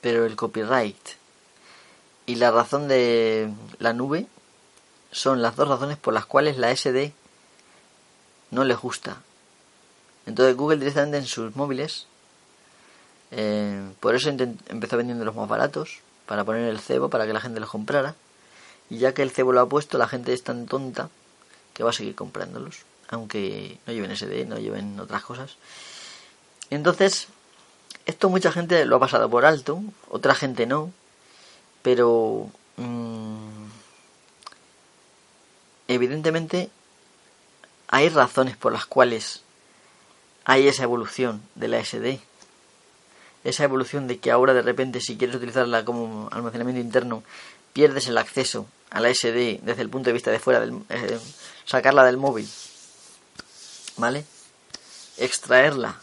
pero el copyright y la razón de la nube son las dos razones por las cuales la SD no le gusta. Entonces Google directamente en sus móviles, eh, por eso empezó vendiendo los más baratos, para poner el cebo, para que la gente los comprara. Y ya que el cebo lo ha puesto, la gente es tan tonta que va a seguir comprándolos, aunque no lleven SD, no lleven otras cosas. Entonces, esto mucha gente lo ha pasado por alto, otra gente no, pero mm, evidentemente hay razones por las cuales hay esa evolución de la SD. Esa evolución de que ahora de repente si quieres utilizarla como almacenamiento interno pierdes el acceso a la SD desde el punto de vista de fuera, del, eh, sacarla del móvil, ¿vale? Extraerla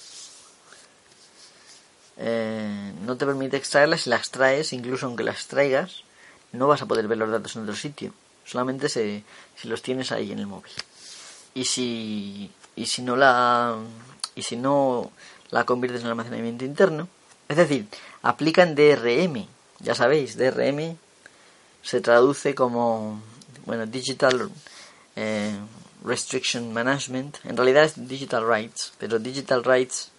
eh, no te permite extraerla. Si la extraes, incluso aunque la extraigas, no vas a poder ver los datos en otro sitio. Solamente si los tienes ahí en el móvil. Y si, y si no la y si no la conviertes en almacenamiento interno, es decir, aplican DRM. Ya sabéis, DRM se traduce como bueno Digital eh, Restriction Management. En realidad es Digital Rights, pero Digital Rights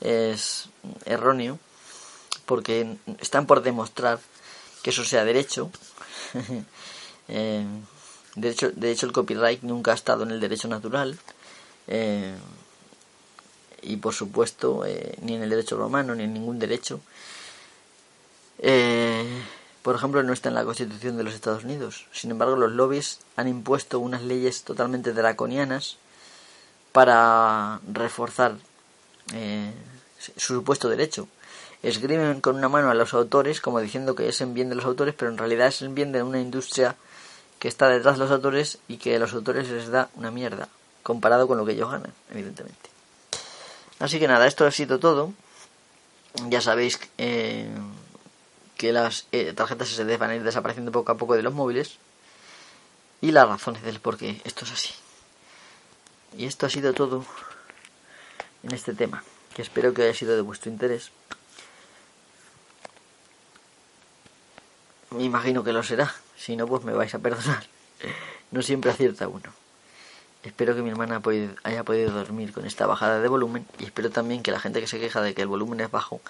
es erróneo porque están por demostrar que eso sea derecho. (laughs) Eh, de, hecho, de hecho, el copyright nunca ha estado en el derecho natural. Eh, y por supuesto, eh, ni en el derecho romano, ni en ningún derecho. por ejemplo, no está en la Constitución de los Estados Unidos. Sin embargo, los lobbies han impuesto unas leyes totalmente draconianas para reforzar eh, su supuesto derecho. Escriben con una mano a los autores como diciendo que es en bien de los autores, pero en realidad es en bien de una industria que está detrás de los autores y que a los autores les da una mierda comparado con lo que ellos ganan, evidentemente. Así que nada, esto ha sido todo. Ya sabéis eh, que las eh, tarjetas SD van a ir desapareciendo poco a poco de los móviles y las razones del por qué esto es así. Y esto ha sido todo en este tema, que espero que haya sido de vuestro interés. Me imagino que lo será, si no, pues me vais a perdonar. No siempre acierta uno. Espero que mi hermana haya podido dormir con esta bajada de volumen y espero también que la gente que se queja de que el volumen es bajo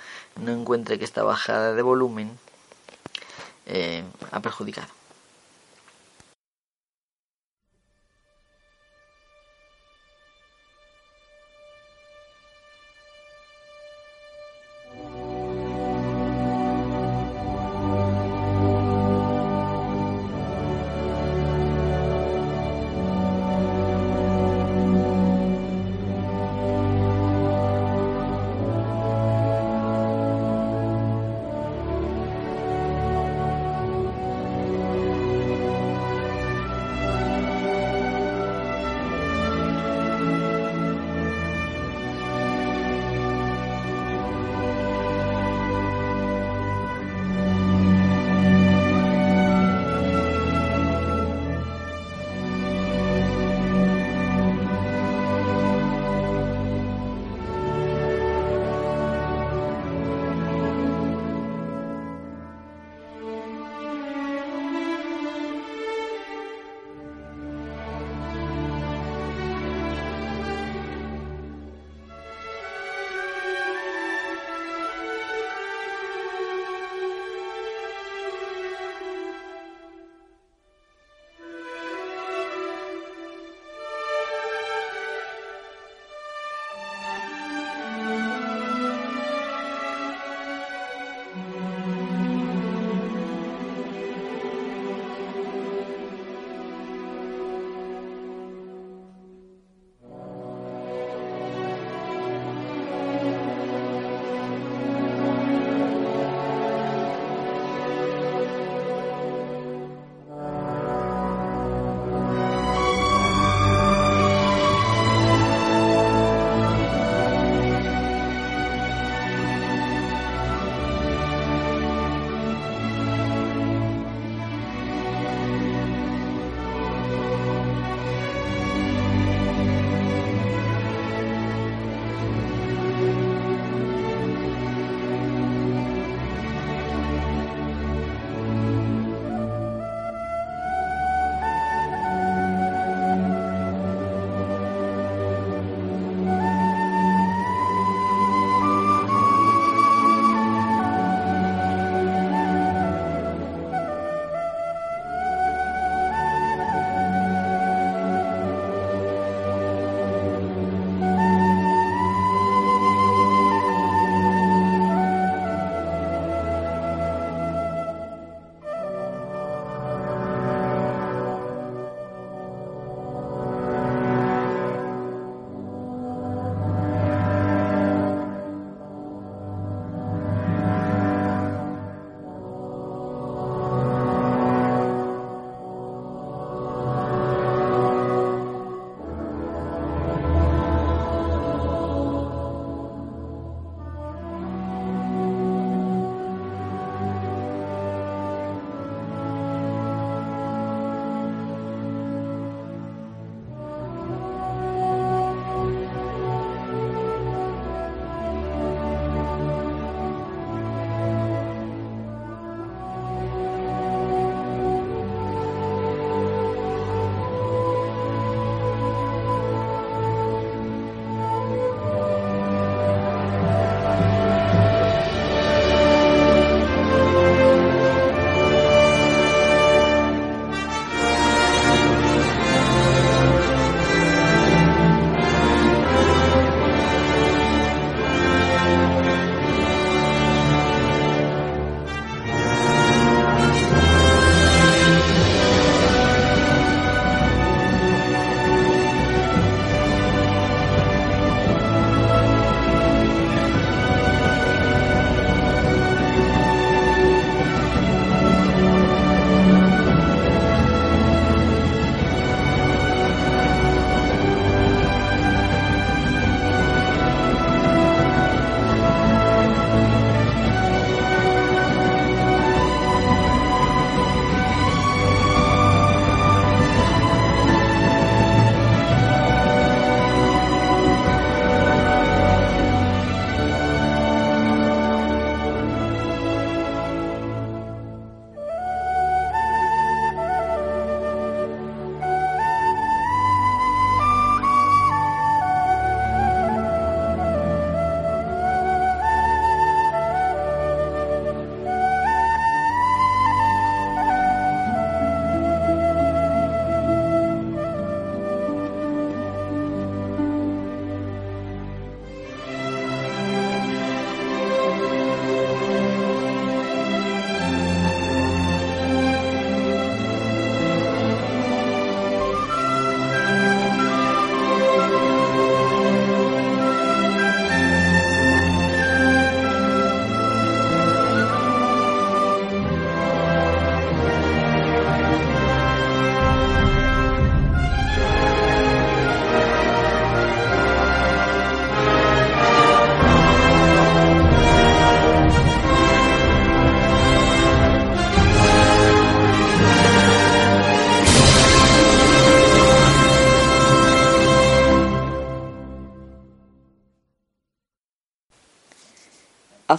no encuentre que esta bajada de volumen eh, ha perjudicado.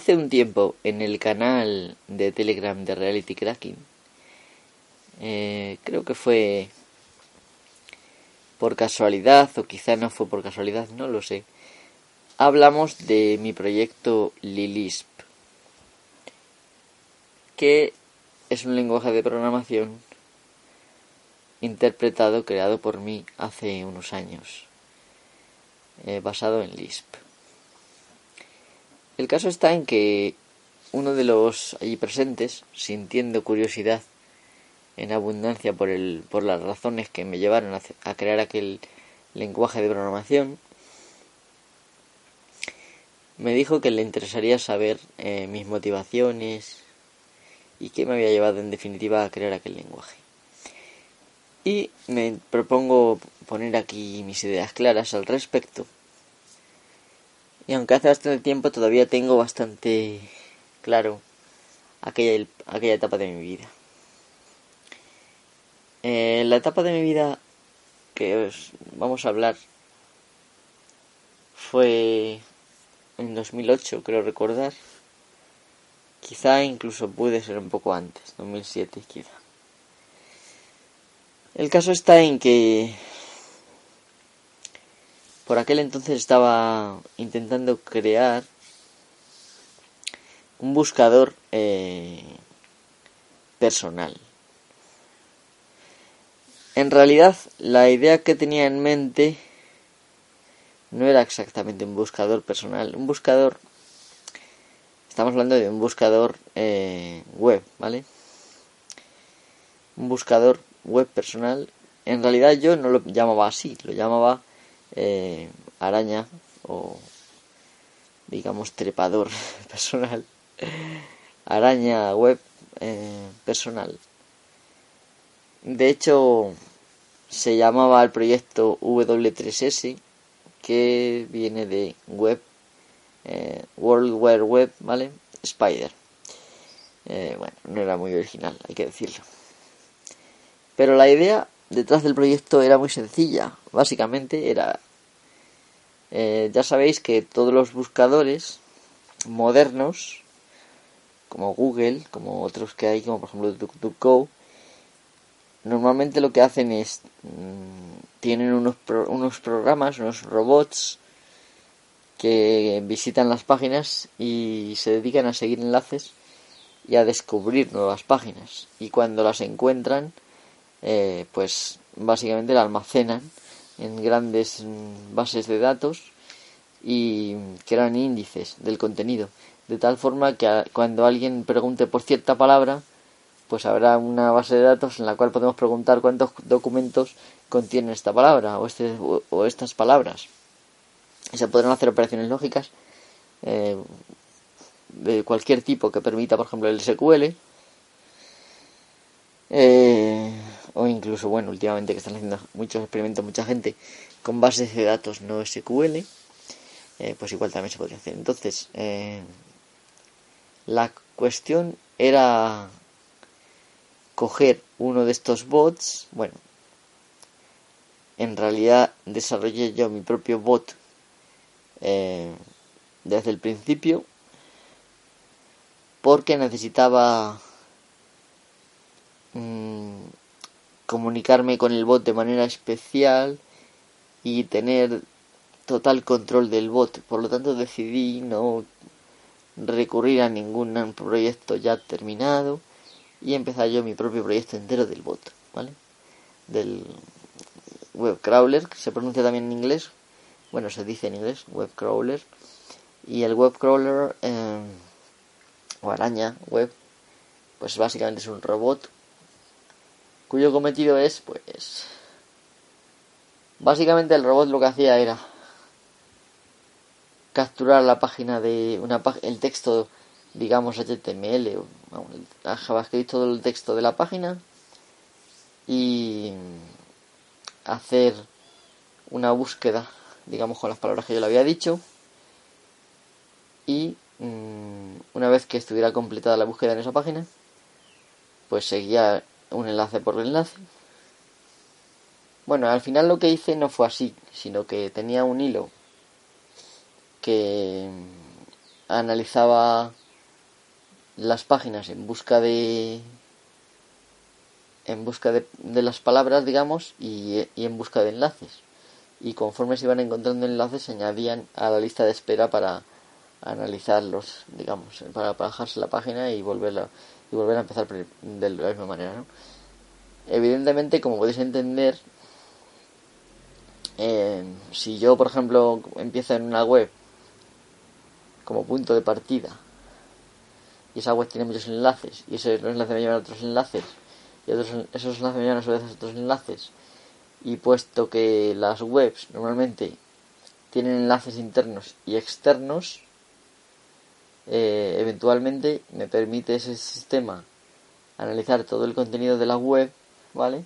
Hace un tiempo en el canal de Telegram de Reality Cracking, eh, creo que fue por casualidad o quizá no fue por casualidad, no lo sé, hablamos de mi proyecto Lilisp, que es un lenguaje de programación interpretado, creado por mí hace unos años, eh, basado en Lisp. El caso está en que uno de los allí presentes, sintiendo curiosidad en abundancia por, el, por las razones que me llevaron a, crear aquel lenguaje de programación, me dijo que le interesaría saber eh, mis motivaciones y qué me había llevado en definitiva a crear aquel lenguaje. Y me propongo poner aquí mis ideas claras al respecto. Y aunque hace bastante tiempo todavía tengo bastante claro aquella, aquella etapa de mi vida. Eh, la etapa de mi vida que os vamos a hablar fue en 2008, creo recordar. Quizá incluso puede ser un poco antes, 2007 quizá. El caso está en que por aquel entonces estaba intentando crear un buscador eh, personal. En realidad, la idea que tenía en mente no era exactamente un buscador personal. Un buscador, estamos hablando de un buscador eh, web, ¿vale? Un buscador web personal. En realidad yo no lo llamaba así, lo llamaba eh, araña o digamos trepador (laughs) personal. Araña web eh, personal. De hecho, se llamaba el proyecto W3S, que viene de web, eh, World Wide Web, ¿vale? Spider. bueno, no era muy original, hay que decirlo. Pero la idea detrás del proyecto era muy sencilla. Básicamente era... Eh, ya sabéis que todos los buscadores modernos, como Google, como otros que hay, como por ejemplo DuckDuckGo, normalmente lo que hacen es... Mm, tienen unos, unos programas, unos robots que visitan las páginas y se dedican a seguir enlaces y a descubrir nuevas páginas. Y cuando las encuentran, eh, pues básicamente la almacenan en grandes bases de datos y crean índices del contenido. De tal forma que cuando alguien pregunte por cierta palabra, pues habrá una base de datos en la cual podemos preguntar cuántos documentos contienen esta palabra o, este, o, estas palabras. Y se podrán hacer operaciones lógicas eh, de cualquier tipo que permita, por ejemplo, el SQL. Eh, o incluso, bueno, últimamente que están haciendo muchos experimentos, mucha gente con bases de datos no SQL, eh, pues igual también se podría hacer. Entonces, eh, la cuestión era coger uno de estos bots, bueno, en realidad desarrollé yo mi propio bot eh, desde el principio porque necesitaba mm, comunicarme con el bot de manera especial y tener total control del bot. Por lo tanto decidí no recurrir a ningún proyecto ya terminado y empezar yo mi propio proyecto entero del bot, ¿vale? Del web crawler, que se pronuncia también en inglés. Bueno, se dice en inglés, web crawler. Y el web crawler eh, o araña web, pues básicamente es un robot cuyo cometido es, pues, básicamente el robot lo que hacía era capturar la página de una el texto, digamos HTML o JavaScript todo el texto de la página y hacer una búsqueda, digamos con las palabras que yo le había dicho y mm, una vez que estuviera completada la búsqueda en esa página, pues seguía un enlace por enlace. Bueno, al final lo que hice no fue así, sino que tenía un hilo que analizaba las páginas en busca de en busca de, de las palabras digamos y, y, en busca de enlaces y conforme se iban encontrando enlaces se añadían a la lista de espera para analizarlos digamos para, bajarse la página y volverla y volver a empezar de la misma manera evidentemente como podéis entender eh, si yo por ejemplo empiezo en una web como punto de partida y esa web tiene muchos enlaces y ese enlace me lleva a otros enlaces y esos enlaces me llevan a su vez a otros enlaces y puesto que las webs normalmente tienen enlaces internos y externos eh, eventualmente me permite ese sistema analizar todo el contenido de la web vale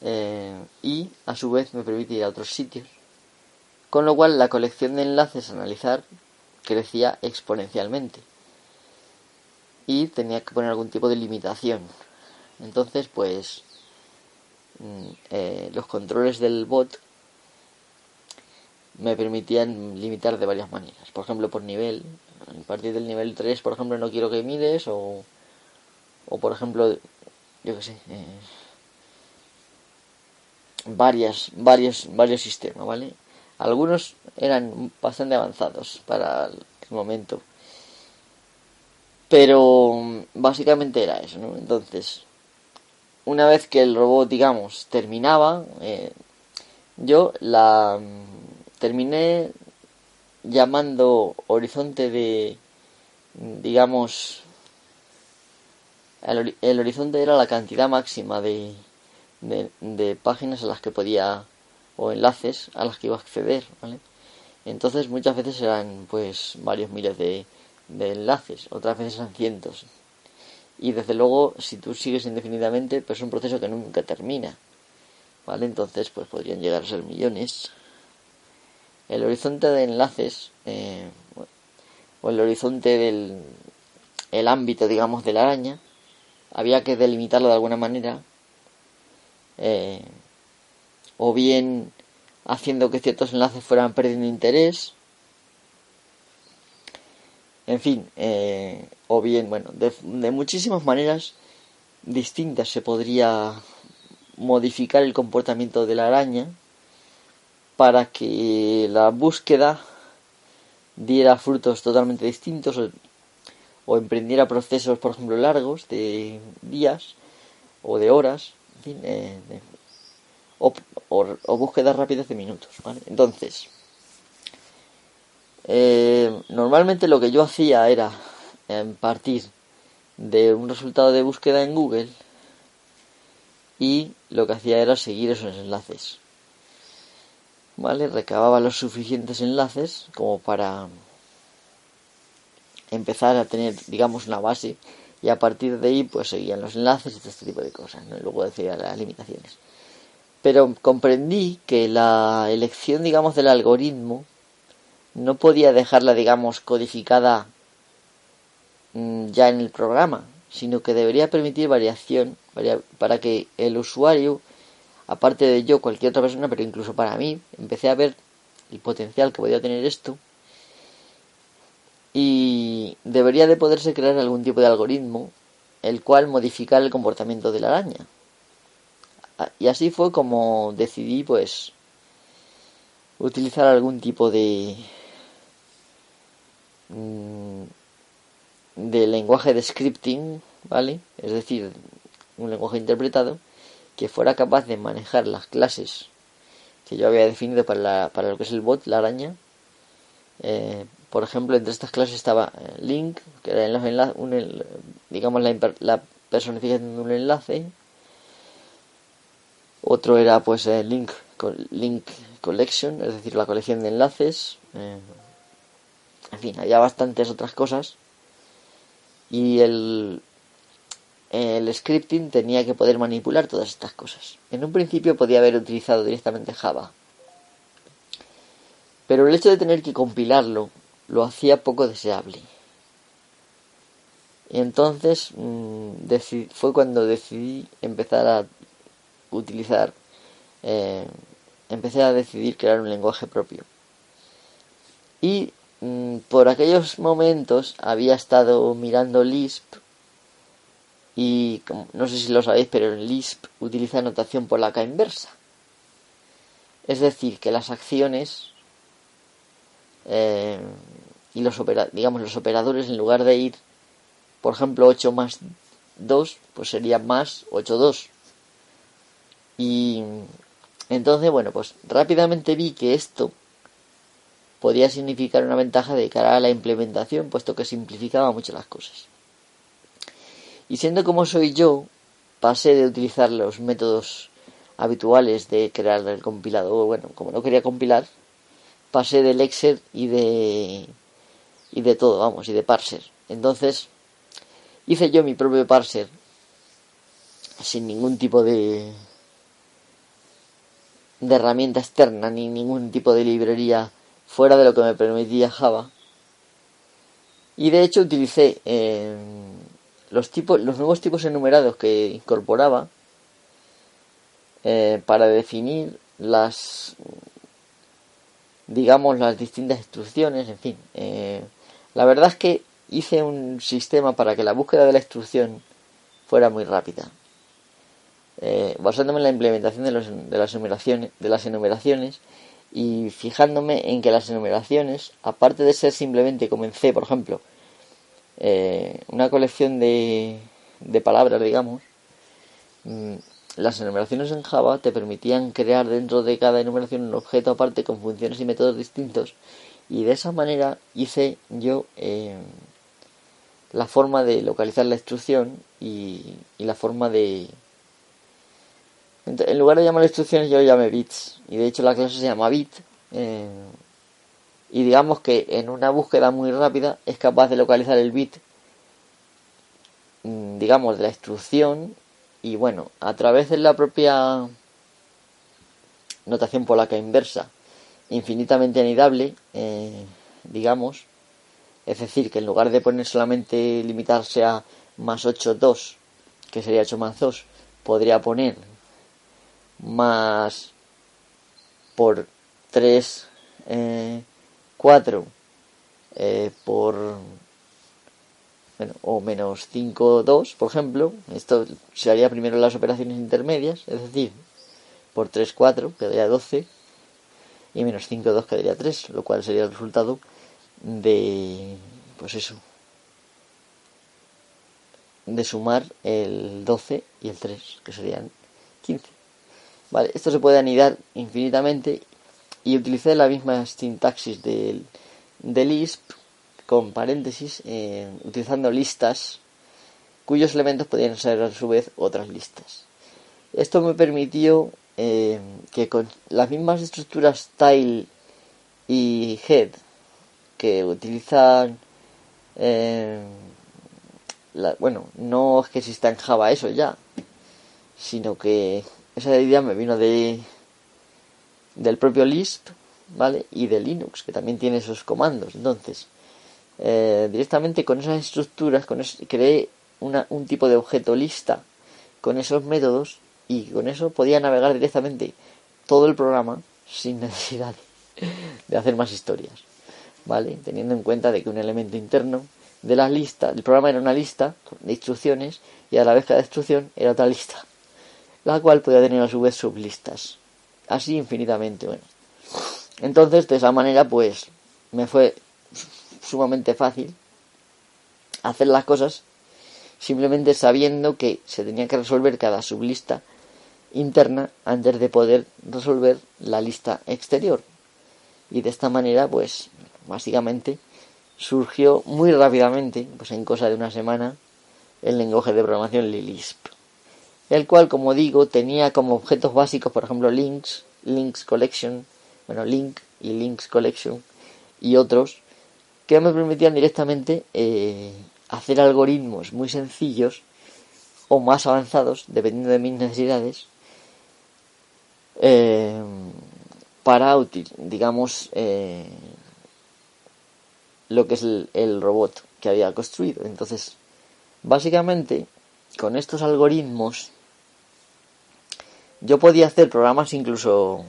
eh, y a su vez me permite ir a otros sitios con lo cual la colección de enlaces a analizar crecía exponencialmente y tenía que poner algún tipo de limitación. Entonces, pues mm, eh, los controles del bot me permitían limitar de varias maneras. Por ejemplo, por nivel. A partir del nivel 3, por ejemplo, no quiero que mires o, o por ejemplo, yo qué sé, eh, varias, varios, varios sistemas, ¿vale? Algunos eran bastante avanzados para el momento. Pero básicamente era eso, ¿no? Entonces, una vez que el robot, digamos, terminaba, eh, yo la terminé llamando horizonte de, digamos, el, horizonte era la cantidad máxima de, de, de páginas a las que podía o enlaces a las que iba a acceder, ¿vale? Entonces muchas veces eran pues varios miles de, de enlaces, otras veces eran cientos. Y desde luego, si tú sigues indefinidamente, pues es un proceso que nunca termina. ¿Vale? Entonces, pues podrían llegar a ser millones. El horizonte de enlaces, eh, o el horizonte del el ámbito, digamos, de la araña, había que delimitarlo de alguna manera. Eh, o bien haciendo que ciertos enlaces fueran perdiendo interés, en fin, eh, o bien, bueno, de, de, muchísimas maneras distintas se podría modificar el comportamiento de la araña para que la búsqueda diera frutos totalmente distintos o, emprendiera procesos, por ejemplo, largos de días o de horas, en fin, eh, o, búsquedas rápidas de minutos. ¿vale? Entonces, eh, normalmente lo que yo hacía era partir de un resultado de búsqueda en Google y lo que hacía era seguir esos enlaces. ¿Vale? Recababa los suficientes enlaces como para empezar a tener, digamos, una base y a partir de ahí pues seguían los enlaces y todo este tipo de cosas. ¿no? Y luego decía las limitaciones pero comprendí que la elección, digamos, del algoritmo no podía dejarla, digamos, codificada mm, ya en el programa, sino que debería permitir variación para que el usuario, aparte de yo, cualquier otra persona, pero incluso para mí, empecé a ver el potencial que podía tener esto y debería de poderse crear algún tipo de algoritmo el cual modificara el comportamiento de la araña. Ah, y así fue como decidí pues utilizar algún tipo de mm, de lenguaje de scripting, ¿vale? Es decir, un lenguaje interpretado que fuera capaz de manejar las clases que yo había definido para, la, para lo que es el bot, la araña. Eh, por ejemplo, entre estas clases estaba eh, link, que era el, un, digamos la, la personificación de un enlace, otro era pues el link, link collection, es decir, la colección de enlaces. Eh, en fin, había bastantes otras cosas. Y el, el scripting tenía que poder manipular todas estas cosas. En un principio podía haber utilizado directamente Java. Pero el hecho de tener que compilarlo lo hacía poco deseable. Y entonces mmm, fue cuando decidí empezar a utilizar, eh, empecé a decidir crear un lenguaje propio. Y mm, por aquellos momentos había estado mirando Lisp y no sé si lo sabéis, pero en Lisp utiliza notación polaca inversa. Es decir, que las acciones eh, y los opera- digamos los operadores en lugar de ir, por ejemplo, 8 más 2, pues sería más 8 2. Y entonces, bueno, pues rápidamente vi que esto podía significar una ventaja de cara a la implementación, puesto que simplificaba mucho las cosas. Y siendo como soy yo, pasé de utilizar los métodos habituales de crear el compilador, bueno, como no quería compilar, pasé del Excel y de y de todo, vamos, y de parser. Entonces, hice yo mi propio parser sin ningún tipo de de herramienta externa ni ningún tipo de librería fuera de lo que me permitía Java. Y de hecho utilicé los tipos, los nuevos tipos enumerados que incorporaba eh, para definir las digamos las distintas instrucciones, en fin. eh, la verdad es que hice un sistema para que la búsqueda de la instrucción fuera muy rápida. Eh, basándome en la implementación de, de las enumeraciones, de las enumeraciones y fijándome en que las enumeraciones, aparte de ser simplemente como en C, por ejemplo, eh, una colección de, de palabras, digamos, mm, las enumeraciones en Java te permitían crear dentro de cada enumeración un objeto aparte con funciones y métodos distintos. Y de esa manera hice yo eh, la forma de localizar la instrucción y, y la forma de en lugar de llamar instrucciones yo llamé bits. Y de hecho la clase se llama bit eh, y digamos que en una búsqueda muy rápida es capaz de localizar el bit mm, digamos de la instrucción y bueno a través de la propia notación polaca inversa infinitamente anidable eh, digamos es decir que en lugar de poner solamente limitarse a más 8 2 que sería 8 más 2 podría poner más por 3 eh, 4 eh, por bueno, o menos 5 2 por ejemplo esto se haría primero las operaciones intermedias es decir por 3 4 quedaría 12 y menos 5 2 quedaría 3 lo cual sería el resultado de pues eso de sumar el 12 y el 3 que serían 15 Vale, esto se puede anidar infinitamente y utilicé la misma sintaxis del, del Lisp con paréntesis eh, utilizando listas cuyos elementos podían ser a su vez otras listas. Esto me permitió eh, que con las mismas estructuras style y head que utilizan eh, la- bueno, no es que exista en Java eso ya, sino que esa idea me vino de del propio Lisp, ¿vale? Y de Linux, que también tiene esos comandos. Entonces, eh, directamente con esas estructuras, con es- creé una, un tipo de objeto lista con esos métodos y con eso podía navegar directamente todo el programa sin (laughs) necesidad de, hacer más historias, ¿vale? Teniendo en cuenta de que un elemento interno de la lista, el programa era una lista de instrucciones y a la vez cada instrucción era otra lista la cual podía tener a su vez sublistas. Así infinitamente, bueno. Entonces, de esa manera, pues, me fue sumamente fácil hacer las cosas simplemente sabiendo que se tenía que resolver cada sublista interna antes de poder resolver la lista exterior. Y de esta manera, pues, básicamente surgió muy rápidamente, pues en cosa de una semana, el lenguaje de programación Lisp el cual, como digo, tenía como objetos básicos, por ejemplo, links, links collection, bueno, link y links collection y otros que me permitían directamente eh, hacer algoritmos muy sencillos o más avanzados, dependiendo de mis necesidades, eh, para útil, digamos, eh, lo que es el, el robot que había construido. Entonces, básicamente, con estos algoritmos, yo podía hacer programas incluso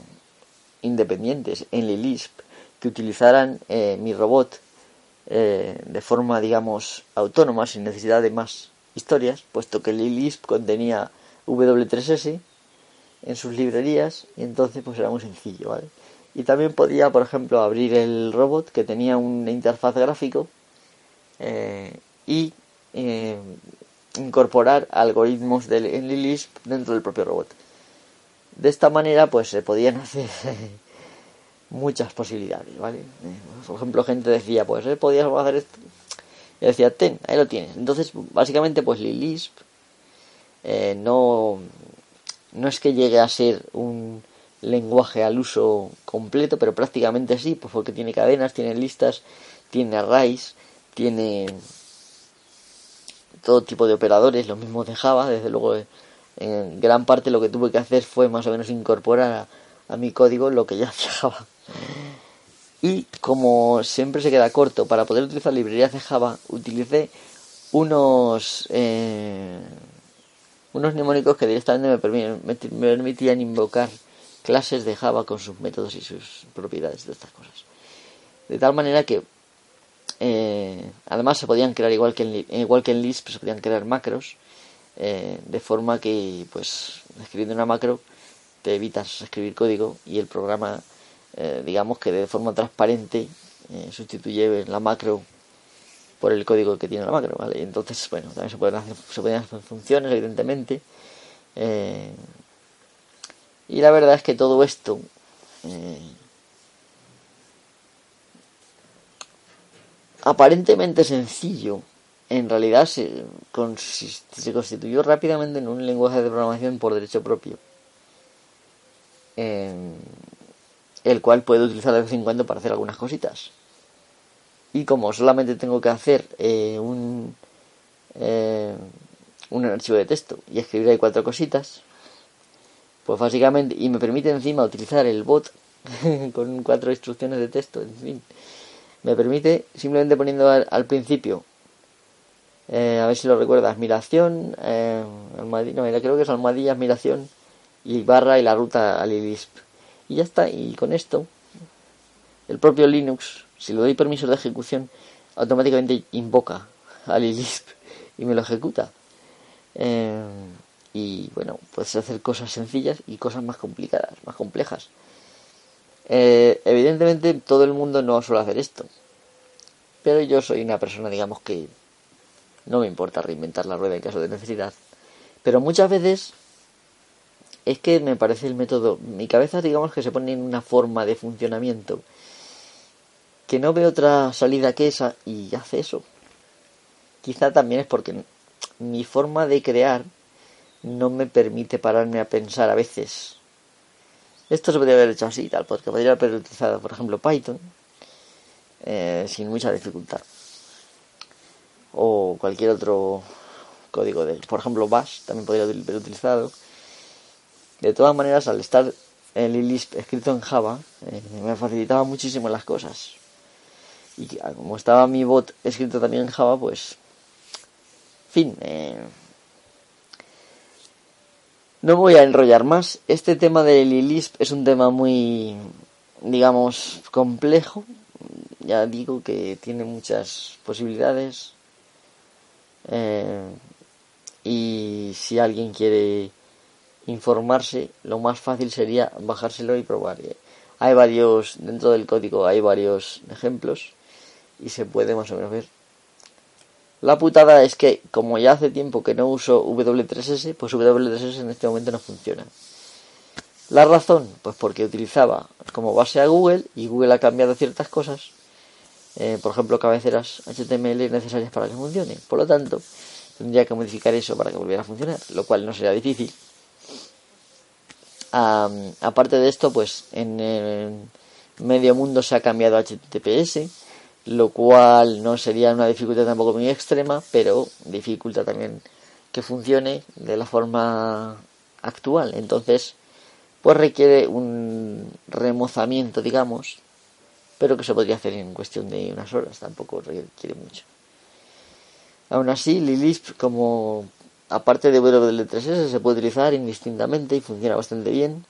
independientes en Lisp que utilizaran eh, mi robot eh, de forma, digamos, autónoma, sin necesidad de más historias, puesto que Lisp contenía W3S en sus librerías y entonces pues era muy sencillo, ¿vale? Y también podía, por ejemplo, abrir el robot que tenía una interfaz gráfico eh, y eh, incorporar algoritmos de, en Lisp dentro del propio robot. De esta manera, pues se podían hacer (laughs) muchas posibilidades, ¿vale? Eh, por ejemplo, gente decía, pues, ¿eh? podías hacer esto. Y decía, ten, ahí lo tienes. Entonces, básicamente, pues Lisp eh, no, no es que llegue a ser un lenguaje al uso completo, pero prácticamente sí, pues porque tiene cadenas, tiene listas, tiene arrays, tiene todo tipo de operadores, lo mismo de Java, desde luego en gran parte lo que tuve que hacer fue más o menos incorporar a, mi código lo que ya (laughs) Java. Y como siempre se queda corto, para poder utilizar librerías de Java, utilicé unos eh, unos mnemónicos que directamente me, me permitían invocar clases de Java con sus métodos y sus propiedades de estas cosas. De tal manera que eh, además se podían crear igual que en, igual que en Lisp se podían crear macros eh, de forma que pues escribiendo una macro te evitas escribir código y el programa eh, digamos que de forma transparente sustituye la macro por el código que tiene la macro, ¿vale? Entonces, bueno, también se pueden hacer, se pueden hacer funciones, evidentemente. y la verdad es que todo esto aparentemente sencillo, en realidad se, se constituyó rápidamente en un lenguaje de programación por derecho propio, el cual puedo utilizar de vez en cuando para hacer algunas cositas. Y como solamente tengo que hacer eh, un, eh, un archivo de texto y escribir ahí cuatro cositas, pues básicamente, y me permite encima utilizar el bot (laughs) con cuatro instrucciones de texto, en fin me permite simplemente poniendo al, principio eh, a ver si lo recuerdas. Admiración eh, no, creo que es almohadilla admiración y barra y la ruta al Lisp y ya está y con esto el propio Linux si le doy permiso de ejecución automáticamente invoca al Lisp (laughs) y me lo ejecuta. Eh, y bueno puedes hacer cosas sencillas y cosas más complicadas más complejas. Eh, evidentemente todo el mundo no suele hacer esto. Pero yo soy una persona, digamos que no me importa reinventar la rueda en caso de necesidad. Pero muchas veces es que me parece el método, mi cabeza digamos que se pone en una forma de funcionamiento que no ve otra salida que esa y hace eso. Quizá también es porque mi forma de crear no me permite pararme a pensar a veces esto se podría haber hecho así, tal, porque podría haber utilizado, por ejemplo, Python eh, sin mucha dificultad. O cualquier otro código de, por ejemplo, Bash también podría haber utilizado. De todas maneras, al estar el Lisp escrito en Java, eh, me facilitaba muchísimo las cosas. Y como estaba mi bot escrito también en Java, pues, fin, eh, no voy a enrollar más. Este tema del Lisp es un tema muy, digamos, complejo. Ya digo que tiene muchas posibilidades. Eh, y si alguien quiere informarse, lo más fácil sería bajárselo y probar. Hay varios, dentro del código hay varios ejemplos y se puede más o menos ver la putada es que, como ya hace tiempo que no uso W3S, pues W3S en este momento no funciona. La razón, pues porque utilizaba como base a Google y Google ha cambiado ciertas cosas, eh, por ejemplo, cabeceras HTML necesarias para que funcione. Por lo tanto, tendría que modificar eso para que volviera a funcionar, lo cual no sería difícil. aparte de esto, pues en el medio mundo se ha cambiado HTTPS lo cual no sería una dificultad tampoco muy extrema, pero dificulta también que funcione de la forma actual. Entonces, pues requiere un remozamiento, digamos, pero que se podría hacer en cuestión de unas horas, tampoco requiere mucho. Aún así, Lilisp como aparte de W3S se puede utilizar indistintamente y funciona bastante bien.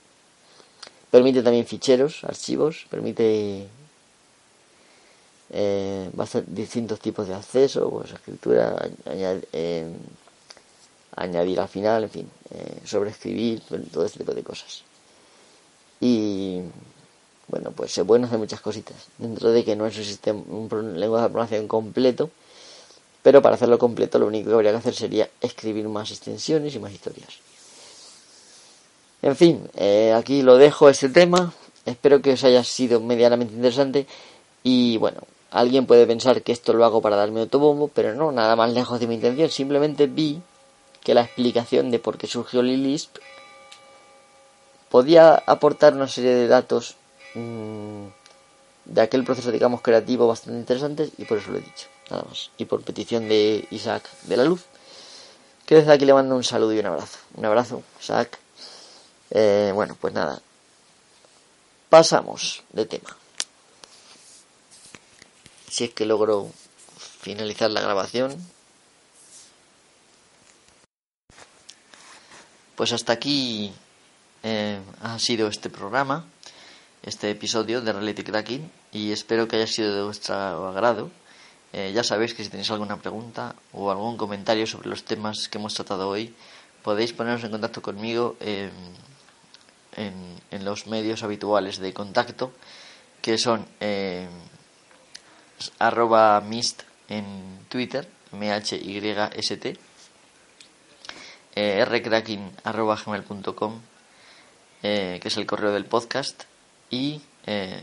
Permite también ficheros, archivos, permite eh, distintos tipos de acceso, pues escritura, añadir, eh, añadir al final, en fin, eh, sobreescribir, todo este tipo de cosas. Y bueno, pues se pueden hacer muchas cositas, dentro de que no es un, sistema, un lenguaje de programación completo, pero para hacerlo completo lo único que habría que hacer sería escribir más extensiones y más historias. En fin, eh, aquí lo dejo este tema. Espero que os haya sido medianamente interesante. Y bueno, alguien puede pensar que esto lo hago para darme autobombo, pero no, nada más lejos de mi intención. Simplemente vi que la explicación de por qué surgió Lilisp podía aportar una serie de datos mmm, de aquel proceso, digamos, creativo bastante interesantes y por eso lo he dicho, nada más. Y por petición de Isaac de la Luz, que desde aquí le mando un saludo y un abrazo. Un abrazo, Isaac. Eh, bueno, pues nada. Pasamos de tema. Si es que logro finalizar la grabación. Pues hasta aquí eh, ha sido este programa, este episodio de Reality Cracking y espero que haya sido de vuestro agrado. Eh, ya sabéis que si tenéis alguna pregunta o algún comentario sobre los temas que hemos tratado hoy, podéis poneros en contacto conmigo en, los medios habituales de contacto, que son eh, arroba mist en Twitter, M-H-Y-S-T, eh, rcracking arroba gmail.com, eh, que es el correo del podcast, y eh,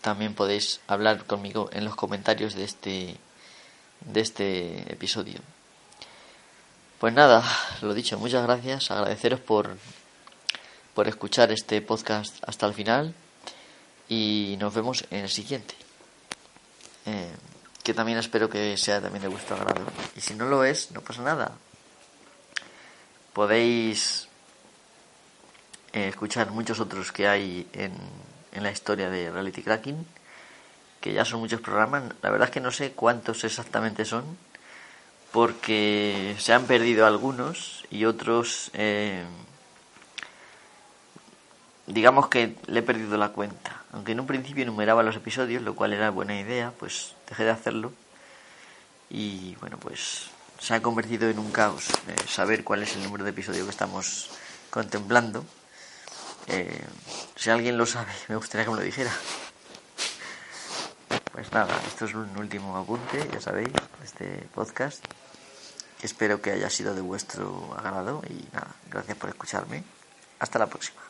también podéis hablar conmigo en los comentarios de este, de este episodio. Pues nada, lo dicho, muchas gracias, agradeceros por por escuchar este podcast hasta el final y nos vemos en el siguiente. Eh, que también espero que sea también de vuestro agrado. Y si no lo es, no pasa nada. Podéis eh, escuchar muchos otros que hay en, en la historia de Reality Cracking, que ya son muchos programas. La verdad es que no sé cuántos exactamente son, porque se han perdido algunos y otros... Eh, digamos que le he perdido la cuenta. Aunque en un principio enumeraba los episodios, lo cual era buena idea, pues dejé de hacerlo. Y bueno, pues se ha convertido en un caos eh, saber cuál es el número de episodio que estamos contemplando. Eh, si alguien lo sabe, (laughs) me gustaría que me lo dijera. Pues nada, esto es un último apunte, ya sabéis, este podcast. Espero que haya sido de vuestro agrado y nada, gracias por escucharme. Hasta la próxima.